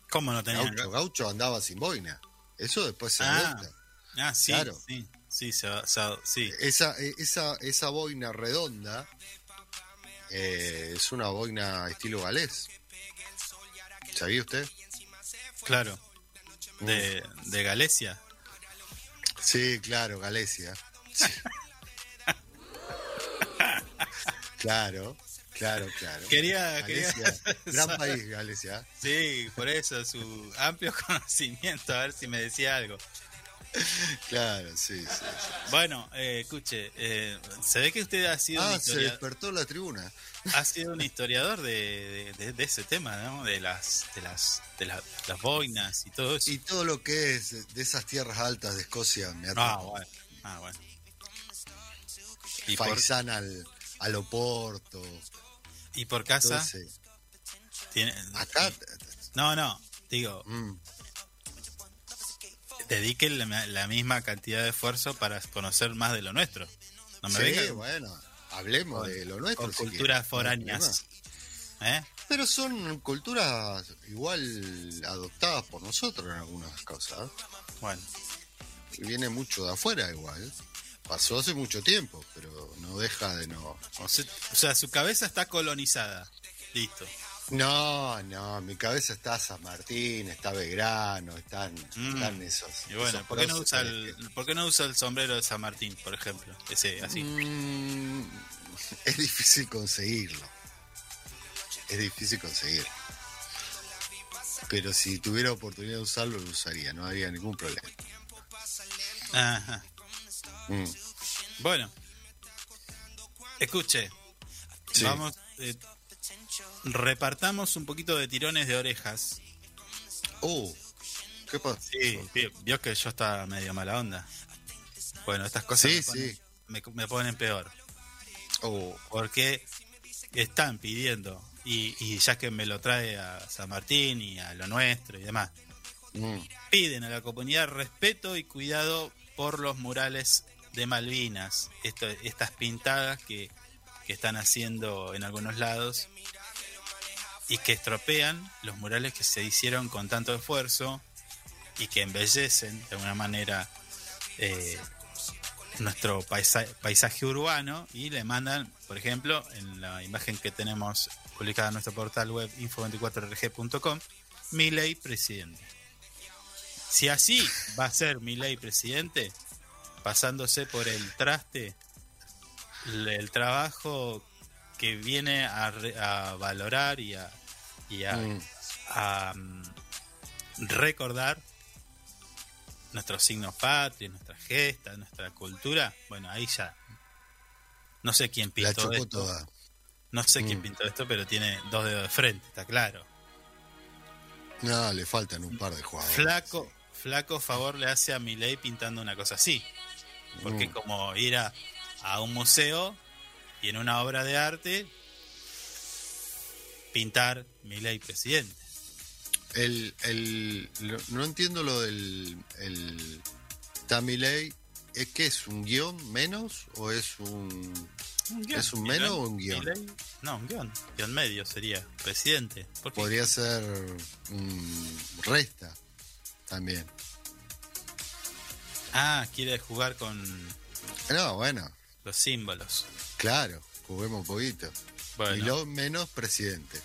¿Cómo no tenía? Gaucho, gaucho andaba sin boina. Eso después se Ah. adopta. Ah, sí, Claro. sí, sí, se sí. Esa, eh, esa, esa boina redonda eh, es una boina estilo galés. ¿Sabía usted? Claro. De, de Galecia. Sí, claro, Galecia. Sí. [LAUGHS] claro, claro, claro. Quería, quería. Gran país, Galecia. Sí, por eso, su amplio [LAUGHS] conocimiento, a ver si me decía algo. [LAUGHS] Claro, sí, sí. sí. Bueno, eh, escuche, eh, se ve que usted ha sido, un Ah, se historia- despertó la tribuna. ha sido un historiador de, de- de- ese tema, ¿no? De las, de las, de la- las boinas y todo eso. Y todo lo que es de esas tierras altas de Escocia me ah, bueno. Ah, bueno. Y por, Faisán al, al Oporto. y por casa tiene. Acá. No, no, digo, mm, dediquen la, la misma cantidad de esfuerzo para conocer más de lo nuestro. No me sí, vengan bueno, hablemos con- de lo nuestro. con si culturas no foráneas. ¿Eh? Pero son culturas igual adoptadas por nosotros en algunas cosas. Bueno, Y viene mucho de afuera igual. Pasó hace mucho tiempo, pero no deja de no. o sea, o sea, su cabeza está colonizada. Listo. No, no, mi cabeza está San Martín, está Belgrano, están, Mm. están esos. Y bueno, esos ¿por qué, no usa el, ¿por qué no usa el sombrero de San Martín, por ejemplo? Ese, así. Mm, [LAUGHS] es difícil conseguirlo. Es difícil conseguirlo. Pero si tuviera oportunidad de usarlo, lo usaría, no habría ningún problema. Ajá. Mm. Bueno, escuche, Sí. vamos, eh, repartamos un poquito de tirones de orejas. Oh, ¿qué pasa? Sí, vio que yo estaba medio mala onda. Bueno, estas cosas Sí, me, ponen, sí. me, me ponen peor. Oh, Porque están pidiendo, y, y ya que me lo trae a San Martín y a lo nuestro y demás, mm. piden a la comunidad respeto y cuidado por los murales de Malvinas, esto- estas pintadas que, que están haciendo en algunos lados y que estropean los murales que se hicieron con tanto esfuerzo y que embellecen de una manera eh, nuestro paisa- paisaje urbano y le mandan, por ejemplo, en la imagen que tenemos publicada en nuestro portal web info24rg.com, mi ley presidente. Si así va a ser mi ley presidente, pasándose por el traste el trabajo que viene a valorar y a, y a, Mm. a, mm, recordar nuestros signos patrios, nuestras gestas, nuestra cultura, bueno, ahí ya no sé quién pintó esto, toda. no sé quién Mm. pintó esto, pero tiene dos dedos de frente, está claro. No, le faltan un par de jugadores. Flaco, flaco favor le hace a Milei pintando una cosa así. Porque Mm. como ir a, a un museo y en una obra de arte pintar Milei presidente. El, el, lo- no entiendo lo del el Tamiley. ¿Es que es un guion menos o es un guion. ¿Es un menos o un guion? No, un guion. Guión medio sería presidente. Podría ser un resta también? Ah, quiere jugar con No, bueno, los símbolos. claro, juguemos un poquito. Bueno. Y lo menos presidente.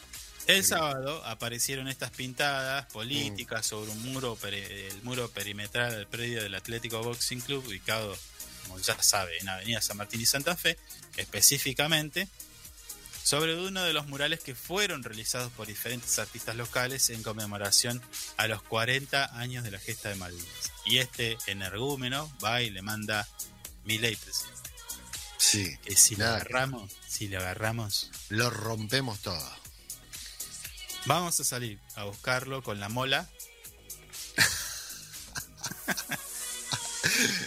El sábado aparecieron estas pintadas políticas sobre un muro el muro perimetral del predio del Atlético Boxing Club, ubicado, como ya sabe, en Avenida San Martín y Santa Fe, específicamente sobre uno de los murales que fueron realizados por diferentes artistas locales en conmemoración a los 40 años de la gesta de Malvinas. Y este energúmeno va y le manda mi ley, presidente. Sí, Que si lo agarramos, si lo agarramos, lo rompemos todo. Vamos a salir a buscarlo con la mola.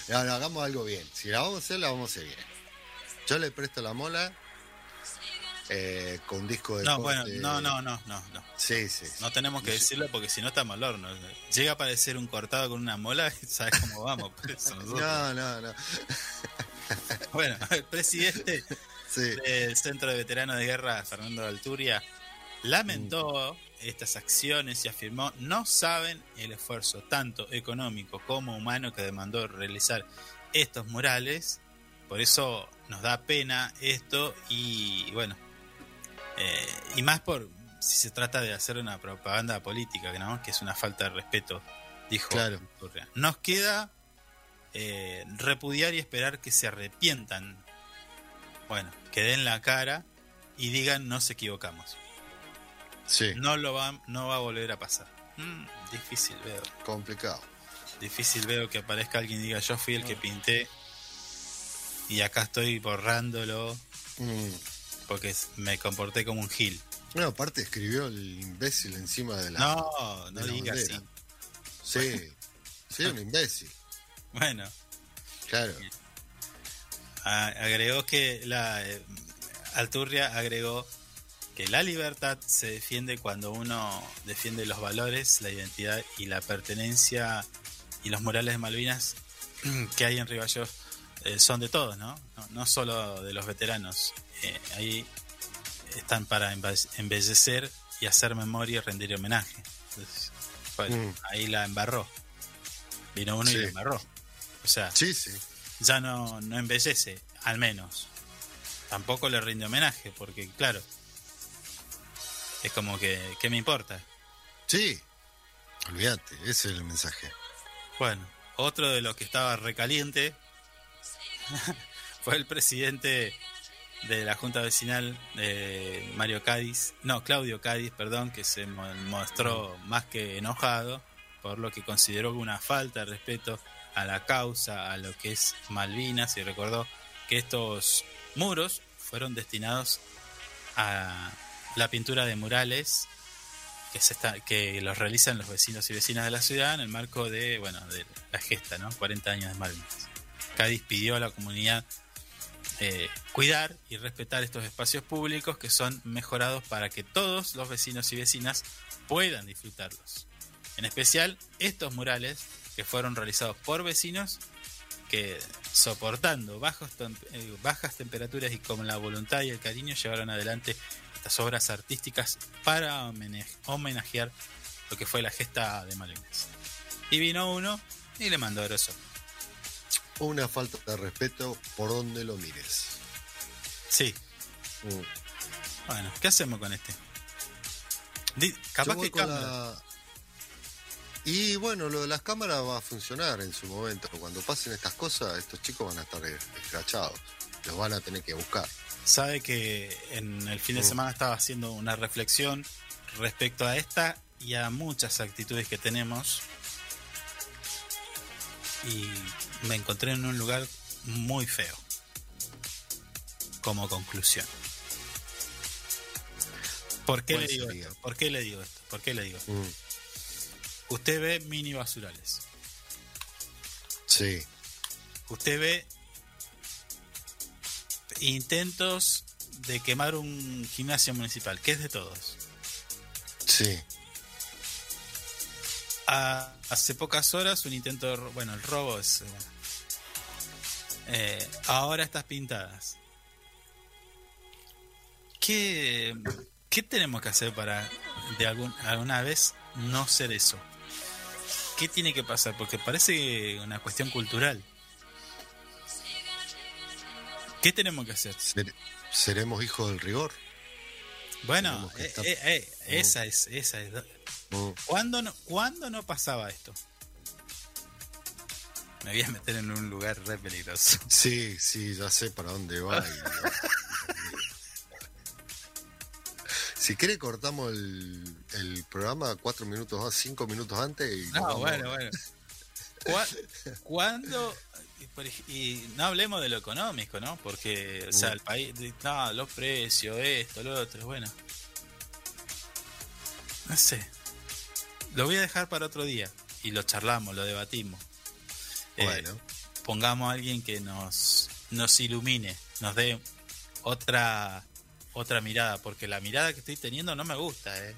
No, no, hagamos algo bien. Si la vamos a hacer, la vamos a hacer bien. Yo le presto la mola eh, con disco de No, bueno, no, no, no, no, no. Sí, sí. sí. No tenemos que decirlo porque si no estamos al horno. Llega a aparecer un cortado con una mola y [LAUGHS] sabes cómo vamos. por eso nosotros. No, no, no. [LAUGHS] [LAUGHS] Bueno, el presidente Sí. del Centro de Veteranos de Guerra, Fernando Alturia, lamentó estas acciones y afirmó no saben el esfuerzo tanto económico como humano que demandó realizar estos murales. Por eso nos da pena esto y bueno, eh, y más por si se trata de hacer una propaganda política, ¿no? que es una falta de respeto, dijo Claro. Nos queda eh, repudiar y esperar que se arrepientan bueno, que den la cara y digan nos equivocamos. Sí, No lo va, no va a volver a pasar. Mm, difícil veo. complicado. Difícil veo que aparezca alguien y diga yo fui el que pinté y acá estoy borrándolo Mm. porque me comporté como un gil. No, aparte escribió el imbécil encima de la. No, no digas así. Sí, sí, un imbécil. Bueno, Claro. a- agregó que la eh, Alturria agregó que la libertad se defiende cuando uno defiende los valores, la identidad y la pertenencia y los morales de Malvinas [CLEARS THROAT] que hay en Riballo eh, son de todos, ¿no? No, no solo de los veteranos. Eh, ahí están para embe- embellecer y hacer memoria y rendir homenaje. Entonces, bueno, Mm. ahí la embarró. Vino uno y la embarró. O sea, Sí, sí. ya no, no embellece, al menos. Tampoco le rinde homenaje, porque claro, es como que, ¿qué me importa? Sí. Olvídate, ese es el mensaje. Bueno, otro de los que estaba recaliente [LAUGHS] fue el presidente de la Junta Vecinal de Mario Cádiz, no, Claudio Cádiz, perdón, que se mo- mostró más que enojado por lo que consideró una falta de respeto a la causa, a lo que es Malvinas, y recordó que estos muros fueron destinados a la pintura de murales que se está, que los realizan los vecinos y vecinas de la ciudad en el marco de bueno de la gesta, ¿no? 40 años de Malvinas. Cádiz pidió a la comunidad eh, cuidar y respetar estos espacios públicos que son mejorados para que todos los vecinos y vecinas puedan disfrutarlos. En especial estos murales que fueron realizados por vecinos que soportando bajos eh, bajas temperaturas y con la voluntad y el cariño llevaron adelante estas obras artísticas para homenajear lo que fue la gesta de Malvinas. Y vino uno y le mandó aerosol. una falta de respeto por donde lo mires. Sí. Mm. Bueno, ¿qué hacemos con este? Di- capaz Yo voy que cambia. la- Y bueno, lo de las cámaras va a funcionar en su momento. Cuando pasen estas cosas, estos chicos van a estar escrachados. Los van a tener que buscar. Sabe que en el fin de Mm. semana estaba haciendo una reflexión respecto a esta y a muchas actitudes que tenemos. Y me encontré en un lugar muy feo. Como conclusión. ¿Por qué ¿Cuál le digo esto? ¿Por qué le digo esto? ¿Por qué le digo? Mm. Usted ve mini basurales. Sí, Usted ve intentos de quemar un gimnasio municipal, que es de todos. sí. Ah, hace pocas horas un intento de bueno el robo es eh. Eh, ahora estas pintadas ¿Qué, qué tenemos que hacer para de algún, alguna vez no ser eso? ¿Qué tiene que pasar? Porque parece una cuestión cultural. ¿Qué tenemos que hacer? Ser- seremos hijos del rigor. Bueno, eh, estar- eh, eh, esa es, esa es. Mm. ¿Cuándo no, ¿Cuándo no pasaba esto? Me voy a meter en un lugar re peligroso. Sí, sí, ya sé para dónde va. y- [LAUGHS] si quiere cortamos el, el programa cuatro minutos, cinco minutos antes y No, bueno, bueno. ¿Cuá- [LAUGHS] ¿Cuándo? y no hablemos de lo económico, ¿no? Porque, o sea, Mm. el país, no, los precios, esto, lo otro, bueno. No sé. Lo voy a dejar para otro día y lo charlamos, lo debatimos. Eh, Bueno. pongamos a alguien que nos, nos ilumine, nos dé otra otra mirada, porque la mirada que estoy teniendo no me gusta, ¿eh?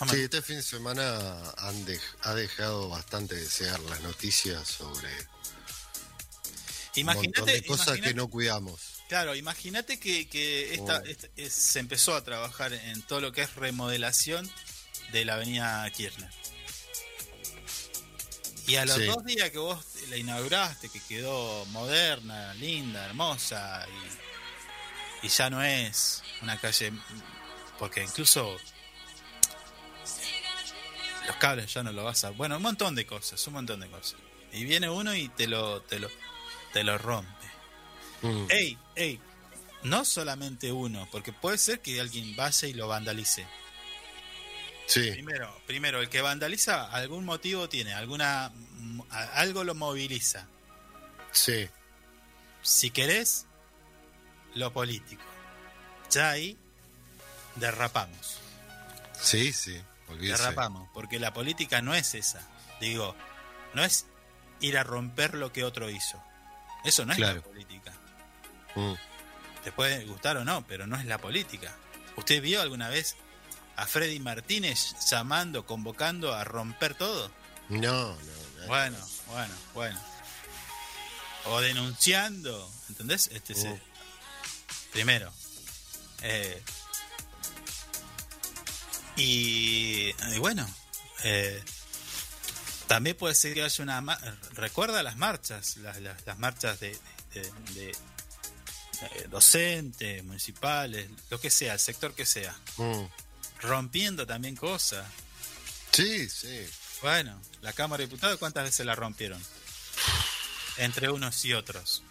No me Sí, este fin de semana han dej- ha dejado bastante de desear las noticias sobre Imagínate, de cosas que no cuidamos. Claro, imagínate que, que esta, Oh. esta- es- se empezó a trabajar en todo lo que es remodelación de la avenida Kirchner. Y a los Sí. dos días que vos la inauguraste, que quedó moderna, linda, hermosa, y, y ya no es una calle, porque incluso los cables ya no lo vas a... Bueno, un montón de cosas, un montón de cosas. Y viene uno y te lo, te lo, te lo rompe. Mm. Ey, ey, no solamente uno, porque puede ser que alguien vaya y lo vandalice. Sí, Primero, primero, el que vandaliza algún motivo tiene, alguna algo lo moviliza. sí. Si querés, lo político. Ya ahí derrapamos. Sí, sí, olvídese. Derrapamos, porque la política no es esa. Digo, no es ir a romper lo que otro hizo. Eso no es Claro. la política. Mm. Te puede gustar o no, pero no es la política. ¿Usted vio alguna vez a Freddy Martínez llamando, convocando a romper todo? No, no, no. Bueno, bueno, bueno. O denunciando, ¿entendés? Este se- Oh. Primero. eh, y, y bueno, eh, también puede ser que haya una... Recuerda las marchas, las, las- las marchas de, de- de- de docentes, municipales, lo que sea, el sector que sea. Mm. Rompiendo también cosas. Sí, sí. Bueno, la Cámara de Diputados, ¿cuántas veces la rompieron? Entre unos y otros.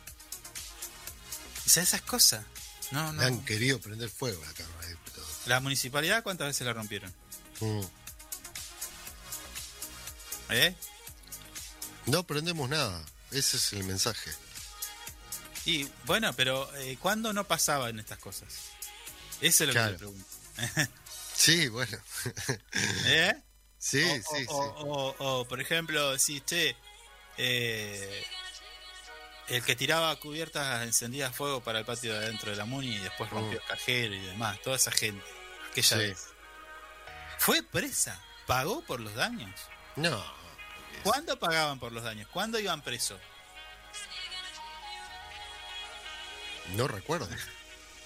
Sea, esas cosas. No, Me han no. querido prender fuego la Cámara de Diputados. La municipalidad, ¿cuántas veces la rompieron? Mm. ¿Eh? No prendemos nada. Ese es el mensaje. Y bueno, pero eh, ¿cuándo no pasaban estas cosas? Eso es lo Claro. que le pregunto. [LAUGHS] Sí, bueno. [LAUGHS] ¿Eh? sí, o, sí, o- sí. o- o, por ejemplo, si che, eh, el que tiraba cubiertas encendidas a fuego para el patio de adentro de la Muni y después rompió Mm. el cajero y demás, toda esa gente, aquella Sí. vez. Fue presa, pagó por los daños. No. ¿Cuándo pagaban por los daños? ¿Cuándo iban presos? No recuerdo. [LAUGHS]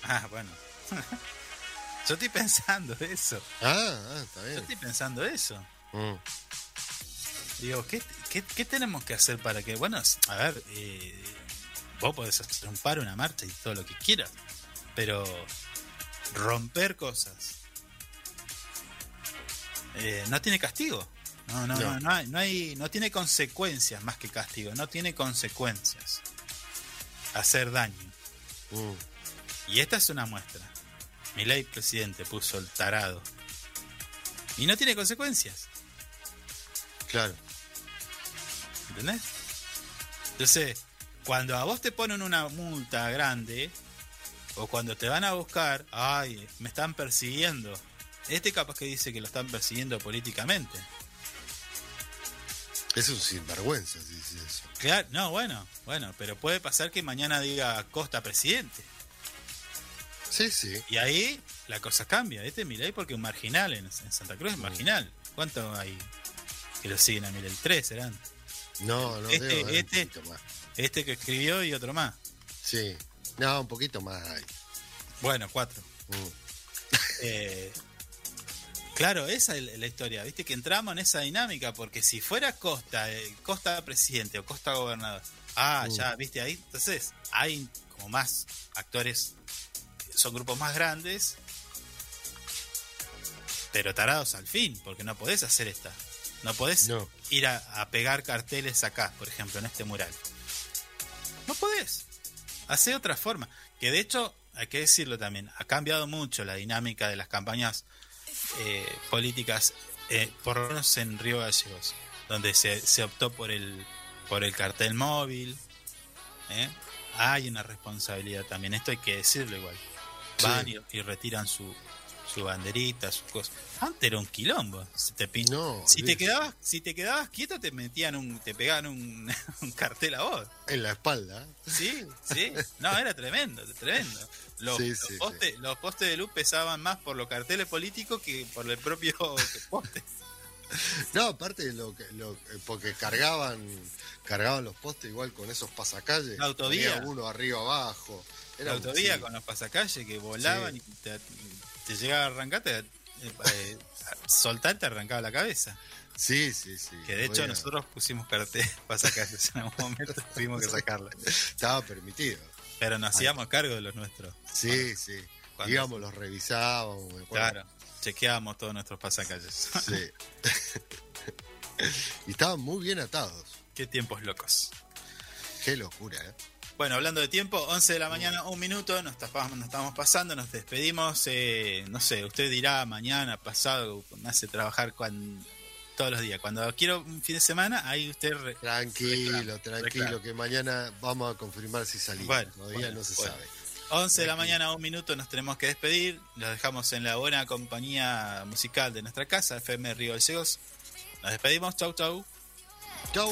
Ah, bueno. [LAUGHS] Yo estoy pensando eso. Ah, ah, está Yo bien. estoy pensando eso. Mm. Digo, ¿qué, qué, qué tenemos que hacer para que, bueno, a ver, eh, vos podés hacer un paro, una marcha y todo lo que quieras, pero romper cosas eh, no tiene castigo. No, no, no, No. no, hay, no hay, no tiene consecuencias más que castigo, no tiene consecuencias. Hacer daño. Mm, Y esta es una muestra. Mi ley presidente puso el tarado. Y no tiene consecuencias. claro. ¿Entendés? Entonces, cuando a vos te ponen una multa grande, o cuando te van a buscar, ay, me están persiguiendo. Este capaz que dice que lo están persiguiendo políticamente. Es un sinvergüenza si dice eso. Claro, no, bueno, bueno, pero puede pasar que mañana diga Costa presidente. Sí, sí. Y ahí la cosa cambia. Este es Milei porque un marginal en, en Santa Cruz es marginal. ¿Cuánto hay que lo siguen a Milei? Tres serán. No, no Este- debo haber este- más. Este que escribió y otro más. Sí. No, un poquito más hay. Bueno, cuatro. Mm. [LAUGHS] Eh, claro, esa es la historia. Viste que entramos en esa dinámica porque si fuera Costa, eh, Costa presidente o Costa gobernador, ah, Mm. ya, viste ahí. Entonces hay como más actores, son grupos más grandes, pero tarados al fin, porque no podés hacer esta. No podés No. Ir a, a pegar carteles acá, por ejemplo, en este mural. No podés. Hace otra forma. Que de hecho, hay que decirlo también, ha cambiado mucho la dinámica de las campañas eh, políticas, eh, por lo menos en Río Gallegos, donde se, se optó por el, por el cartel móvil. ¿eh? Hay una responsabilidad también, esto hay que decirlo igual. Van y, y retiran su, su banderita, sus cosas. Antes era un quilombo. Se te pin- No, si, te quedabas, si te quedabas quieto, te metían un, te pegaban un, [LAUGHS] un cartel a vos. En la espalda. Sí, sí. No, era tremendo, tremendo. Los, Sí, los sí, postes, los postes de luz pesaban más por los carteles políticos que por el propio [LAUGHS] poste. No, aparte lo que, lo, eh, porque cargaban, cargaban los postes igual con esos pasacalles. La autovía. Uno arriba abajo. La Era un- autovía con los pasacalles que volaban y te, te llegaba a arrancarte, eh, eh, te arrancaba la cabeza. Sí, sí, sí. Que de hecho nosotros pusimos carteles [LAUGHS] pasacalles en algún momento, tuvimos que sacarla. Estaba permitido. Pero nos hacíamos cargo de los nuestros. Sí, sí. Cuando- Íbamos, los revisábamos. me. Claro, chequeábamos todos nuestros pasacalles. Sí. [LAUGHS] y estaban muy bien atados. Qué tiempos locos. Qué locura, ¿eh? Bueno, hablando de tiempo, 11 de la mañana, un minuto, nos, tapamos, nos estamos pasando, nos despedimos. eh, no sé, usted dirá mañana, pasado, me hace trabajar cuan- todos los días. Cuando quiero un fin de semana, ahí usted. re- Tranquilo, reclama, tranquilo, reclama. que mañana vamos a confirmar si salimos. Bueno, Todavía bueno, no se bueno. sabe. 11 de la mañana, un minuto, nos tenemos que despedir. Los dejamos en la buena compañía musical de nuestra casa, FM Río Gallegos. Nos despedimos, chau, chau. Chau.